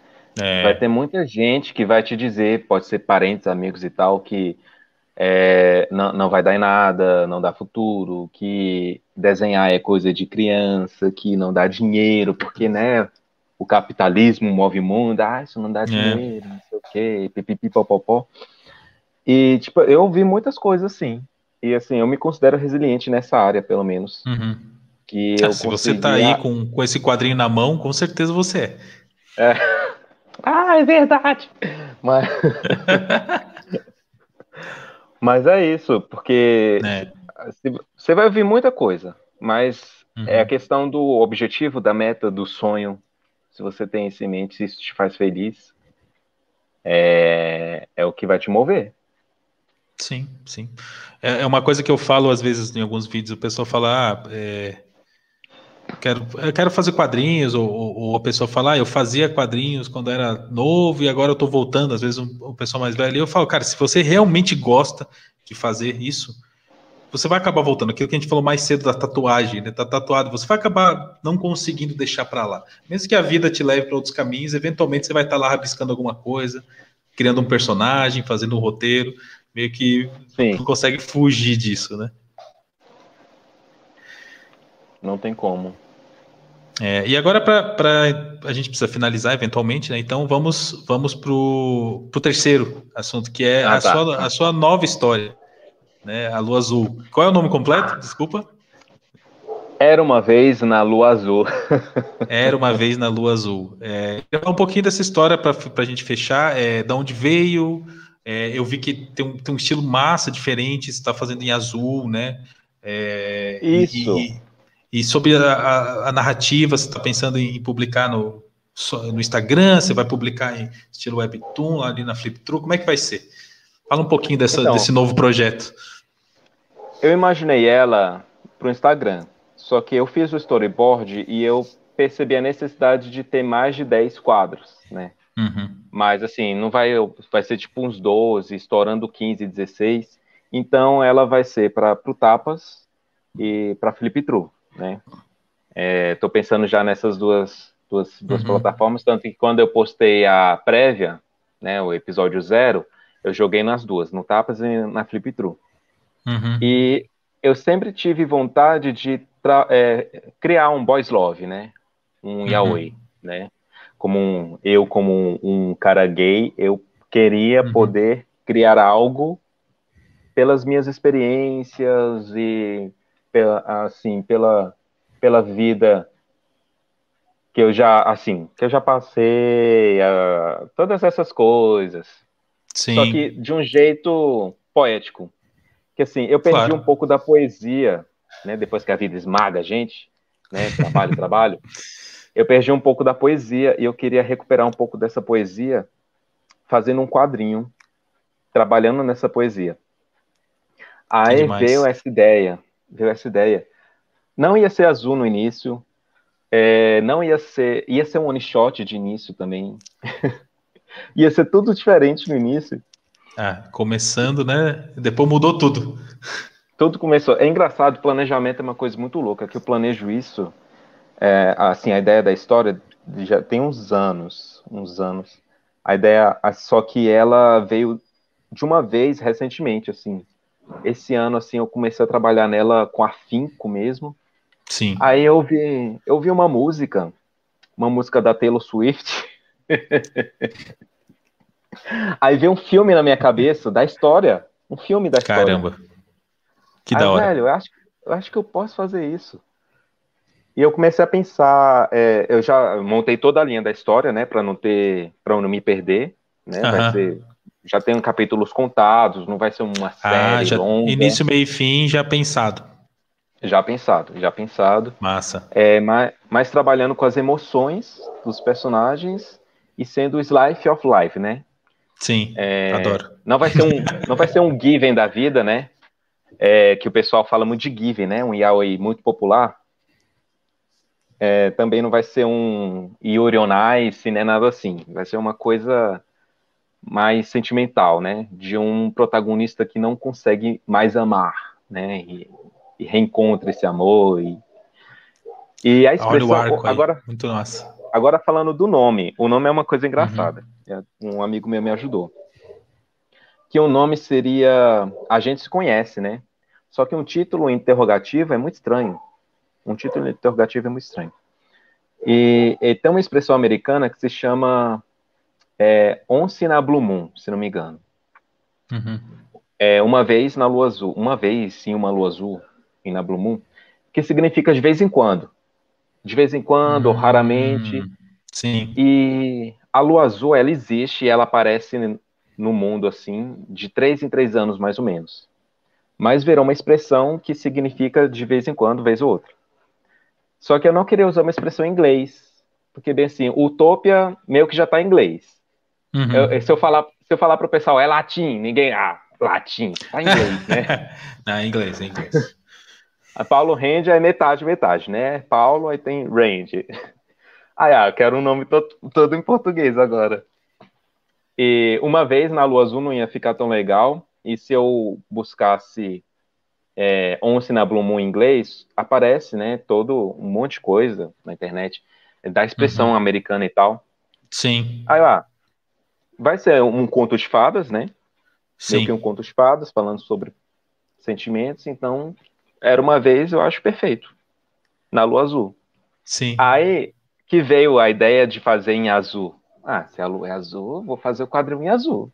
é. vai ter muita gente que vai te dizer, pode ser parentes, amigos e tal, que é, não, não vai dar em nada, não dá futuro, que desenhar é coisa de criança, que não dá dinheiro, porque, né, o capitalismo move o mundo, ah, isso não dá é. dinheiro, não sei o quê, pipipi, popopó. E, tipo, eu ouvi muitas coisas assim, e assim, eu me considero resiliente nessa área, pelo menos. Uhum. Que ah, se você tá aí com, com esse quadrinho na mão, com certeza você é. é. Ah, é verdade! Mas... mas é isso, porque é. você vai ouvir muita coisa, mas uhum. é a questão do objetivo, da meta, do sonho. Se você tem isso em mente, se isso te faz feliz, é, é o que vai te mover. Sim, sim. É, é uma coisa que eu falo às vezes em alguns vídeos, o pessoal fala, ah, é, quero, eu quero fazer quadrinhos, ou, ou, a pessoa fala, ah, eu fazia quadrinhos quando era novo e agora eu tô voltando, às vezes um, o pessoal mais velho, eu falo, cara, se você realmente gosta de fazer isso, você vai acabar voltando. Aquilo que a gente falou mais cedo da tatuagem, né? Tá tatuado, você vai acabar não conseguindo deixar para lá. Mesmo que a vida te leve para outros caminhos, eventualmente você vai estar tá lá rabiscando alguma coisa, criando um personagem, fazendo um roteiro Meio que Sim. não consegue fugir disso, né? Não tem como. É, e agora, para a gente precisa finalizar eventualmente, né? Então vamos, vamos para o terceiro assunto, que é ah, a, tá. sua, a sua nova história, né? A Lua Azul. Qual é o nome completo? Desculpa. Era uma vez na Lua Azul. Era uma vez na Lua Azul. É, um pouquinho dessa história para a gente fechar. É, da onde veio? É, eu vi que tem um, tem um estilo massa diferente. Você está fazendo em azul, né? É, Isso. E, e sobre a, a, a narrativa, você está pensando em publicar no, no Instagram? Você vai publicar em estilo Webtoon, ali na FlipTrue? Como é que vai ser? Fala um pouquinho dessa, então, desse novo projeto. Eu imaginei ela para o Instagram, só que eu fiz o storyboard e eu percebi a necessidade de ter mais de 10 quadros, né? Uhum. Mas assim, não vai, vai ser tipo uns 12, estourando 15, 16. Então ela vai ser para o Tapas e para Flip True né? Estou é, pensando já nessas duas, duas, duas uhum. plataformas, tanto que quando eu postei a prévia, né, o episódio zero, eu joguei nas duas, no Tapas e na Flip True. Uhum. E eu sempre tive vontade de é, criar um boys love, né? Um uhum. yaoi, né? Como um, eu como um, um, cara gay, eu queria uhum. poder criar algo pelas minhas experiências e pela, assim, pela, pela vida que eu já, assim, que eu já passei, uh, todas essas coisas. Sim. Só que de um jeito poético. Que assim, eu perdi claro. um pouco da poesia, né, depois que a vida esmaga a gente, né, trabalho, trabalho. Eu perdi um pouco da poesia e eu queria recuperar um pouco dessa poesia fazendo um quadrinho, trabalhando nessa poesia. Aí veio essa ideia veio essa ideia. Não ia ser azul no início, é, não ia ser, ia ser um one shot de início também. ia ser tudo diferente no início. Ah, começando, né? Depois mudou tudo. Tudo começou. É engraçado, planejamento é uma coisa muito louca, que eu planejo isso, é, assim, a ideia da história já tem uns anos, uns anos. A ideia, só que ela veio de uma vez recentemente, assim esse ano, assim, eu comecei a trabalhar nela com afinco mesmo. Sim. Aí eu vi, eu vi uma música, uma música da Taylor Swift. Aí veio um filme na minha cabeça da história. Um filme da história. Caramba. Que Aí, da hora. Velho, eu acho, eu acho que eu posso fazer isso. E eu comecei a pensar, é, eu já montei toda a linha da história, né, para não ter, para não me perder, né, vai ser já tem capítulos contados, não vai ser uma ah, série ah, já, longa. Início, meio e fim já pensado. Já pensado, já pensado. Massa. É, mas, mas trabalhando com as emoções dos personagens e sendo o slice of life, né? Sim, é, adoro. Não vai ser um, não vai ser um given da vida, né? É, que o pessoal fala muito de given, né? Um yaoi muito popular. É, também não vai ser um Yuri on Ice, né? Nada assim. Vai ser uma coisa mais sentimental, né? De um protagonista que não consegue mais amar, né? E, e reencontra esse amor e, e a expressão agora muito massa. Agora falando do nome, o nome é uma coisa engraçada. Uhum. Um amigo meu me ajudou. Que o nome seria a gente se conhece, né? Só que um título interrogativo é muito estranho. Um título interrogativo é muito estranho. E, e tem uma expressão americana que se chama é Once na Blue Moon, se não me engano. Uhum. É uma vez na lua azul, uma vez sim uma lua azul e na Blue Moon, que significa de vez em quando. De vez em quando, ou raramente. Sim. E a lua azul, ela existe e ela aparece no mundo assim, de três em três anos, mais ou menos. Mas virou uma expressão que significa de vez em quando, vez ou outra. Só que eu não queria usar uma expressão em inglês, porque bem assim, utopia meio que já está em inglês. Uhum. Eu, se, eu falar, se eu falar para o pessoal, é latim, ninguém. Ah, latim, tá em inglês, né? Não, é inglês, é inglês. A Paulo Range é metade, metade, né? Paulo, aí tem Range. Ah, ah, quero um nome todo, todo em português agora. E uma vez na Lua Azul não ia ficar tão legal, e se eu buscasse é, Once na Blue Moon em inglês, aparece, né, todo um monte de coisa na internet, da expressão uhum. americana e tal. Sim. Aí lá, vai ser um conto de fadas, né? Sim. meio que um conto de fadas, falando sobre sentimentos, então era uma vez, eu acho perfeito, na lua azul. Sim. Aí que veio a ideia de fazer em azul. Ah, se a lua é azul, vou fazer o quadrinho em azul.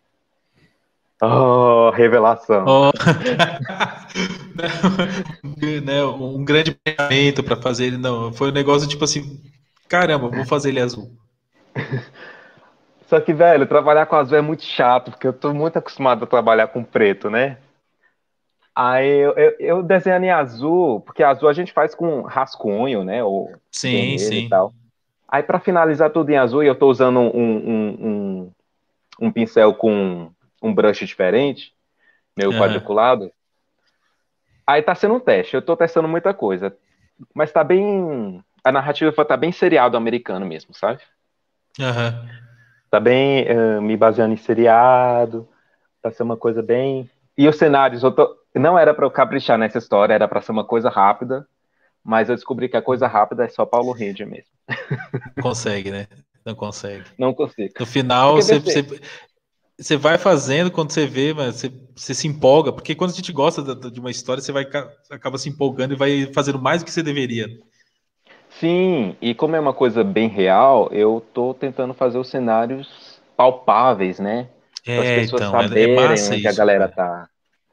Oh, revelação. Oh. né, um grande pensamento para fazer ele. Não, foi um negócio tipo assim: caramba, vou fazer ele azul. Só que, velho, trabalhar com azul é muito chato, porque eu tô muito acostumado a trabalhar com preto, né? Aí eu, eu, eu desenho em azul, porque azul a gente faz com rascunho, né? Ou sim, sim. E tal. Aí para finalizar tudo em azul, eu tô usando um, um, um, um pincel com um brush diferente, meio uhum. quadriculado. Aí tá sendo um teste, eu tô testando muita coisa. Mas tá bem. A narrativa tá bem seriado americano mesmo, sabe? Uhum. Tá bem uh, me baseando em seriado. Tá sendo uma coisa bem. E os cenários, eu tô... não era para eu caprichar nessa história, era para ser uma coisa rápida. Mas eu descobri que a coisa rápida é só Paulo Rede mesmo. Consegue, né? Não consegue. Não consigo. No final, você, você, você vai fazendo quando você vê, mas você, você, se empolga, porque quando a gente gosta de, de uma história, você vai acaba se empolgando e vai fazendo mais do que você deveria. Sim, e como é uma coisa bem real, eu tô tentando fazer os cenários palpáveis, né? É, Para as pessoas então, saberem é onde isso, a galera tá.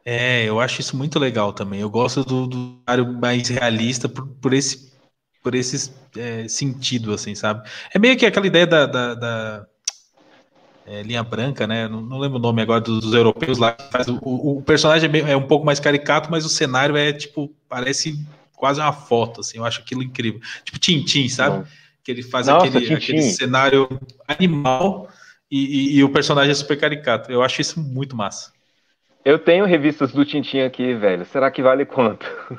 É, eu acho isso muito legal também. Eu gosto do, do cenário mais realista por, por esse por esse é, sentido, assim, sabe? É meio que aquela ideia da, da, da é, linha branca, né? Não, não, lembro o nome agora dos, dos europeus lá. O, o, personagem é, é, um pouco mais caricato, mas o cenário é tipo parece quase uma foto, assim. Eu acho aquilo incrível. Tipo Tintin, sabe? Não. Que ele faz Nossa, aquele, aquele, cenário animal e, e, e, o personagem é super caricato. Eu acho isso muito massa. Eu tenho revistas do Tintin aqui, velho. Será que vale quanto?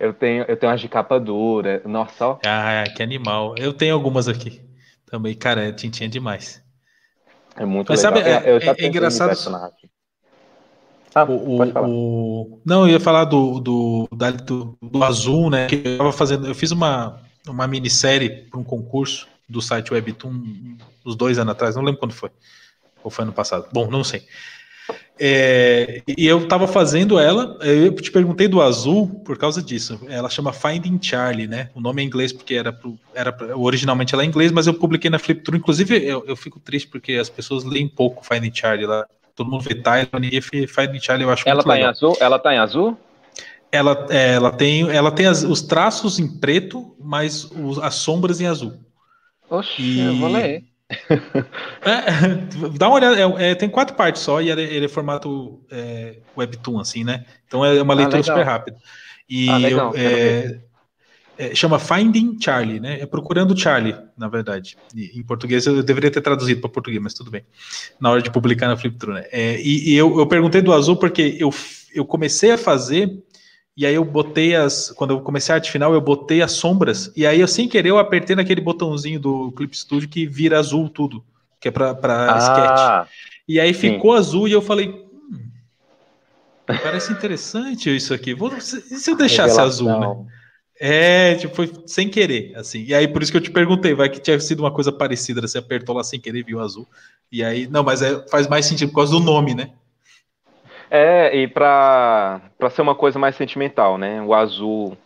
Eu tenho, eu tenho umas de capa dura. Nossa, ó. Ah, que animal. Eu tenho algumas aqui também. Cara, Tintin é demais. É muito Mas legal. sabe, é, é, é engraçado. Ah, o, o, Não, eu ia falar do, do, do, do, azul, né? Que eu tava fazendo. Eu fiz uma, uma minissérie para um concurso do site Webtoon uns dois anos atrás, não lembro quando foi. Ou foi ano passado. Bom, não sei. É, e eu estava fazendo ela, eu te perguntei do azul por causa disso. Ela chama Finding Charlie, né? O nome é inglês porque era, pro, era originalmente ela é inglês, mas eu publiquei na Fliptour. Inclusive, eu, eu fico triste porque as pessoas leem pouco Finding Charlie lá. Todo mundo vê ninguém vê Finding Charlie, eu acho ela muito tá legal. Em azul? Ela tá em azul? Ela, é, ela tem, ela tem as, os traços em preto, mas os, as sombras em azul. Oxe, e... eu vou ler. É, dá uma olhada, é, é, tem quatro partes só e ele, ele é formato é, webtoon, assim, né? Então é uma ah, leitura ah, super rápida. E ah, eu, é, é, chama Finding Charlie, né? É procurando Charlie, na verdade. E, em português eu deveria ter traduzido para português, mas tudo bem. Na hora de publicar na Fliptru, né? E, e eu, eu perguntei do azul porque eu, eu comecei a fazer e aí eu botei as. Quando eu comecei a arte final, eu botei as sombras. E aí eu, sem querer, eu apertei naquele botãozinho do Clip Studio que vira azul tudo. Que é para ah, sketch. E aí ficou sim. azul e eu falei. Hum, parece interessante isso aqui. Vou, e se eu deixasse Revelação. azul, né? É, tipo, foi sem querer, assim. E aí, por isso que eu te perguntei, vai que tinha sido uma coisa parecida, você apertou lá sem querer e viu azul. E aí, não, mas é, faz mais sentido por causa do nome, né? É, e para ser uma coisa mais sentimental, né? O azul,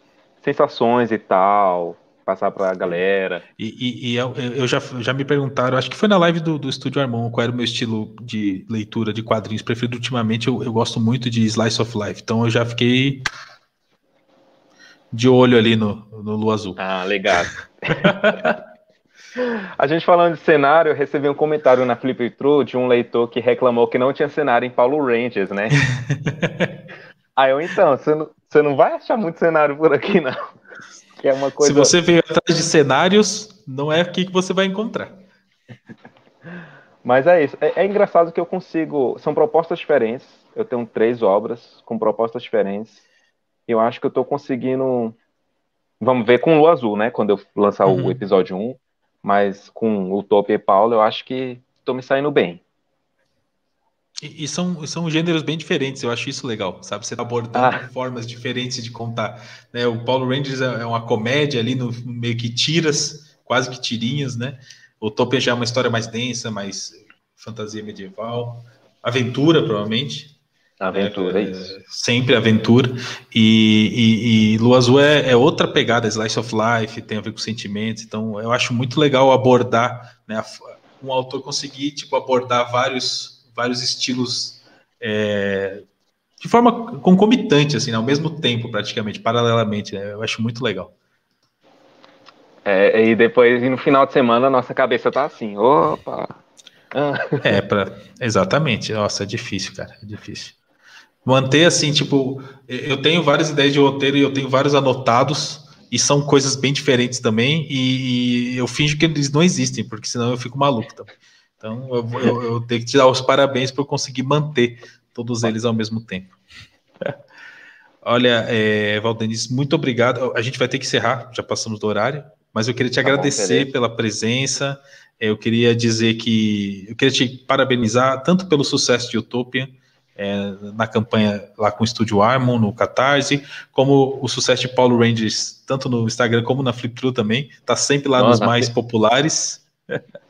sensações e tal, passar para a galera. E, e, e eu, eu, já, já me perguntaram, acho que foi na live do, do Estúdio Armon, qual era o meu estilo de leitura de quadrinhos preferido ultimamente. Eu, eu gosto muito de Slice of Life, então eu já fiquei de olho ali no, no Lua Azul. Ah, legal. A gente falando de cenário, eu recebi um comentário na Flip True de um leitor que reclamou que não tinha cenário em Paulo Rangers, né? Aí eu, então, você não, você não vai achar muito cenário por aqui, não. Que é uma coisa... Se você veio atrás de cenários, não é aqui que você vai encontrar. Mas é isso. É, é engraçado que eu consigo. São propostas diferentes. Eu tenho três obras com propostas diferentes. Eu acho que eu estou conseguindo. Vamos ver com o Azul, né? Quando eu lançar uhum. o episódio 1 mas com o Top e Paulo eu acho que estou me saindo bem. E, e, são, são gêneros bem diferentes, eu acho isso legal, sabe? Você tá abordando ah. formas diferentes de contar. Né? O Paulo Rangers é, é uma comédia ali, no, meio que tiras, quase que tirinhas, né? O Topia já é uma história mais densa, mais fantasia medieval, aventura, provavelmente. Aventura, é, isso. Sempre aventura. E, e, e Lua Azul é, é, outra pegada, Slice of Life, tem a ver com sentimentos. Então, eu acho muito legal abordar, né, um autor conseguir tipo, abordar vários, vários estilos é, de forma concomitante, assim, né, ao mesmo tempo, praticamente, paralelamente. Né, eu acho muito legal. É, e depois, no final de semana, a nossa cabeça tá assim, opa. É, pra, exatamente. Nossa, é difícil, cara, é difícil. Manter assim, tipo, eu tenho várias ideias de roteiro e eu tenho vários anotados, e são coisas bem diferentes também, e, e eu finjo que eles não existem, porque senão eu fico maluco também. Então eu, eu, eu tenho que te dar os parabéns por conseguir manter todos eles ao mesmo tempo. Olha, é, Valdenis, muito obrigado. A gente vai ter que encerrar, já passamos do horário, mas eu queria te tá agradecer bom, pela presença. Eu queria dizer que eu queria te parabenizar tanto pelo sucesso de Utopia, é, na campanha lá com o Estúdio Armon, no Catarse, como o sucesso de Paulo Rangers, tanto no Instagram como na Flipthrough também, tá sempre lá nossa, nos mais que... populares.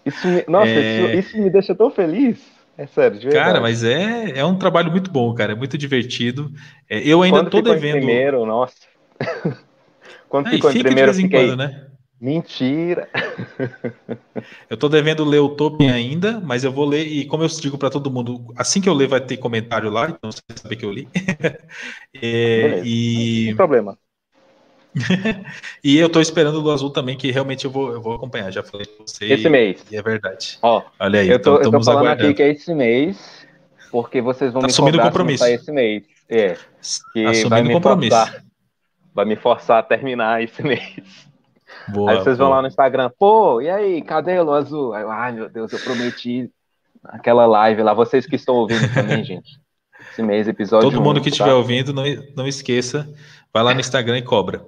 Isso me, nossa, é... isso, isso, me deixa tão feliz. É sério, de Cara, mas é, é um trabalho muito bom, cara, é muito divertido. É, eu ainda Quando tô devendo. primeiro, nossa. Quando ficou em primeiro, de vez em fiquei... quando, né? Mentira! eu tô devendo ler o Tolkien ainda, mas eu vou ler, e como eu digo para todo mundo, assim que eu ler vai ter comentário lá, então você vai saber que eu li. é, e... Sem problema. e eu tô esperando o do Azul também, que realmente eu vou, eu vou acompanhar, já falei com você. Esse mês. E é verdade. Ó, Olha aí, eu tô, então, eu tô falando aguardando. aqui que é esse mês, porque vocês vão tá me assumindo cobrar compromisso. esse mês. É, que assumindo vai me compromisso. Forçar, vai me forçar a terminar esse mês. Boa, aí vocês boa. vão lá no Instagram, pô, e aí, cadê o azul? Aí, ai meu Deus, eu prometi aquela live lá, vocês que estão ouvindo também, gente. Esse mês, episódio. Todo mundo que estiver tá? ouvindo, não, não esqueça, vai lá no Instagram e cobra.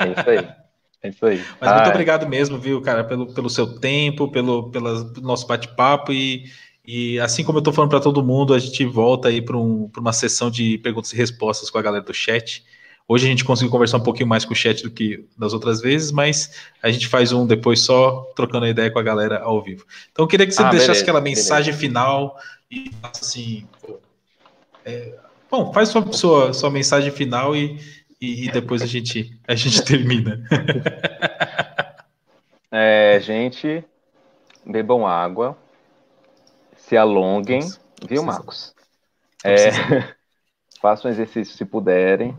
É isso aí. É isso aí. Mas muito obrigado mesmo, viu, cara, pelo, pelo seu tempo, pelo, pelo nosso bate-papo e, e assim como eu tô falando para todo mundo, a gente volta aí para um, uma sessão de perguntas e respostas com a galera do chat. Hoje a gente conseguiu conversar um pouquinho mais com o chat do que das outras vezes, mas a gente faz um depois só trocando a ideia com a galera ao vivo. Então eu queria que você ah, deixasse beleza, aquela mensagem beleza. final e assim. É, bom, faz sua, sua, sua mensagem final e, e, e, depois a gente, a gente termina. É, gente, bebam água, se alonguem, Nossa, viu, Marcos? É, façam exercício se puderem.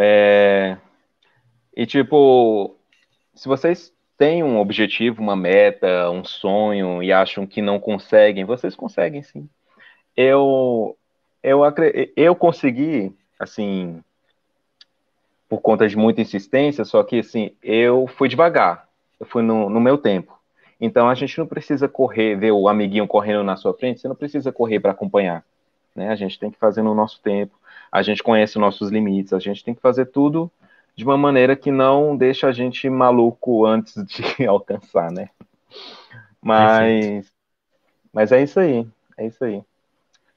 É, e tipo, se vocês têm um objetivo, uma meta, um sonho e acham que não conseguem, vocês conseguem sim. Eu eu eu consegui assim por conta de muita insistência, só que assim, eu fui devagar. Eu fui no, no meu tempo. Então a gente não precisa correr, ver o amiguinho correndo na sua frente, você não precisa correr para acompanhar. Né? A gente tem que fazer no nosso tempo a gente conhece os nossos limites, a gente tem que fazer tudo de uma maneira que não deixa a gente maluco antes de alcançar, né? Mas, mas é isso aí, é isso aí.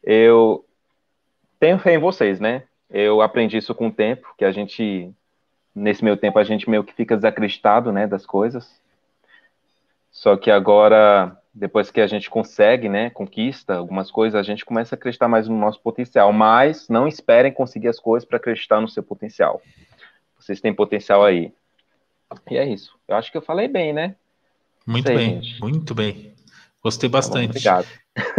Eu tenho fé em vocês, né? Eu aprendi isso com o tempo, que a gente, nesse meu tempo, a gente meio que fica desacreditado, né, das coisas. Só que agora depois que a gente consegue, né, conquista algumas coisas, a gente começa a acreditar mais no nosso potencial. Mas não esperem conseguir as coisas para acreditar no seu potencial. Vocês têm potencial aí. E é isso. Eu acho que eu falei bem, né? Muito Sei, bem, gente. muito bem. Gostei tá bastante. obrigado.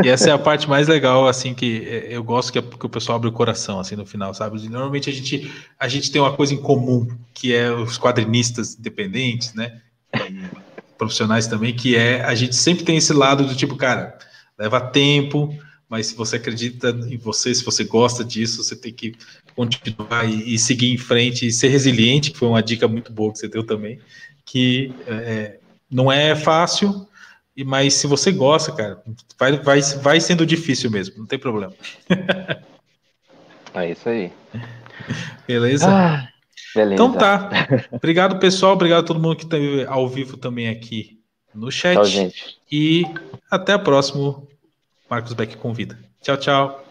E essa é a parte mais legal, assim, que é, eu gosto que, é, que o pessoal abre o coração, assim, no final, sabe? Normalmente a gente, a gente tem uma coisa em comum, que é os quadrinistas independentes, né? Profissionais também, que é a gente sempre tem esse lado do tipo, cara, leva tempo, mas se você acredita em você, se você gosta disso, você tem que continuar e, e seguir em frente e ser resiliente, que foi uma dica muito boa que você deu também, que é, não é fácil, mas se você gosta, cara, vai, vai, vai sendo difícil mesmo, não tem problema. É isso aí. Beleza? Ah. Beleza. Então tá. Obrigado, pessoal. Obrigado a todo mundo que está ao vivo também aqui no chat. Tchau, gente. E até a próxima. Marcos Beck convida. Tchau, tchau.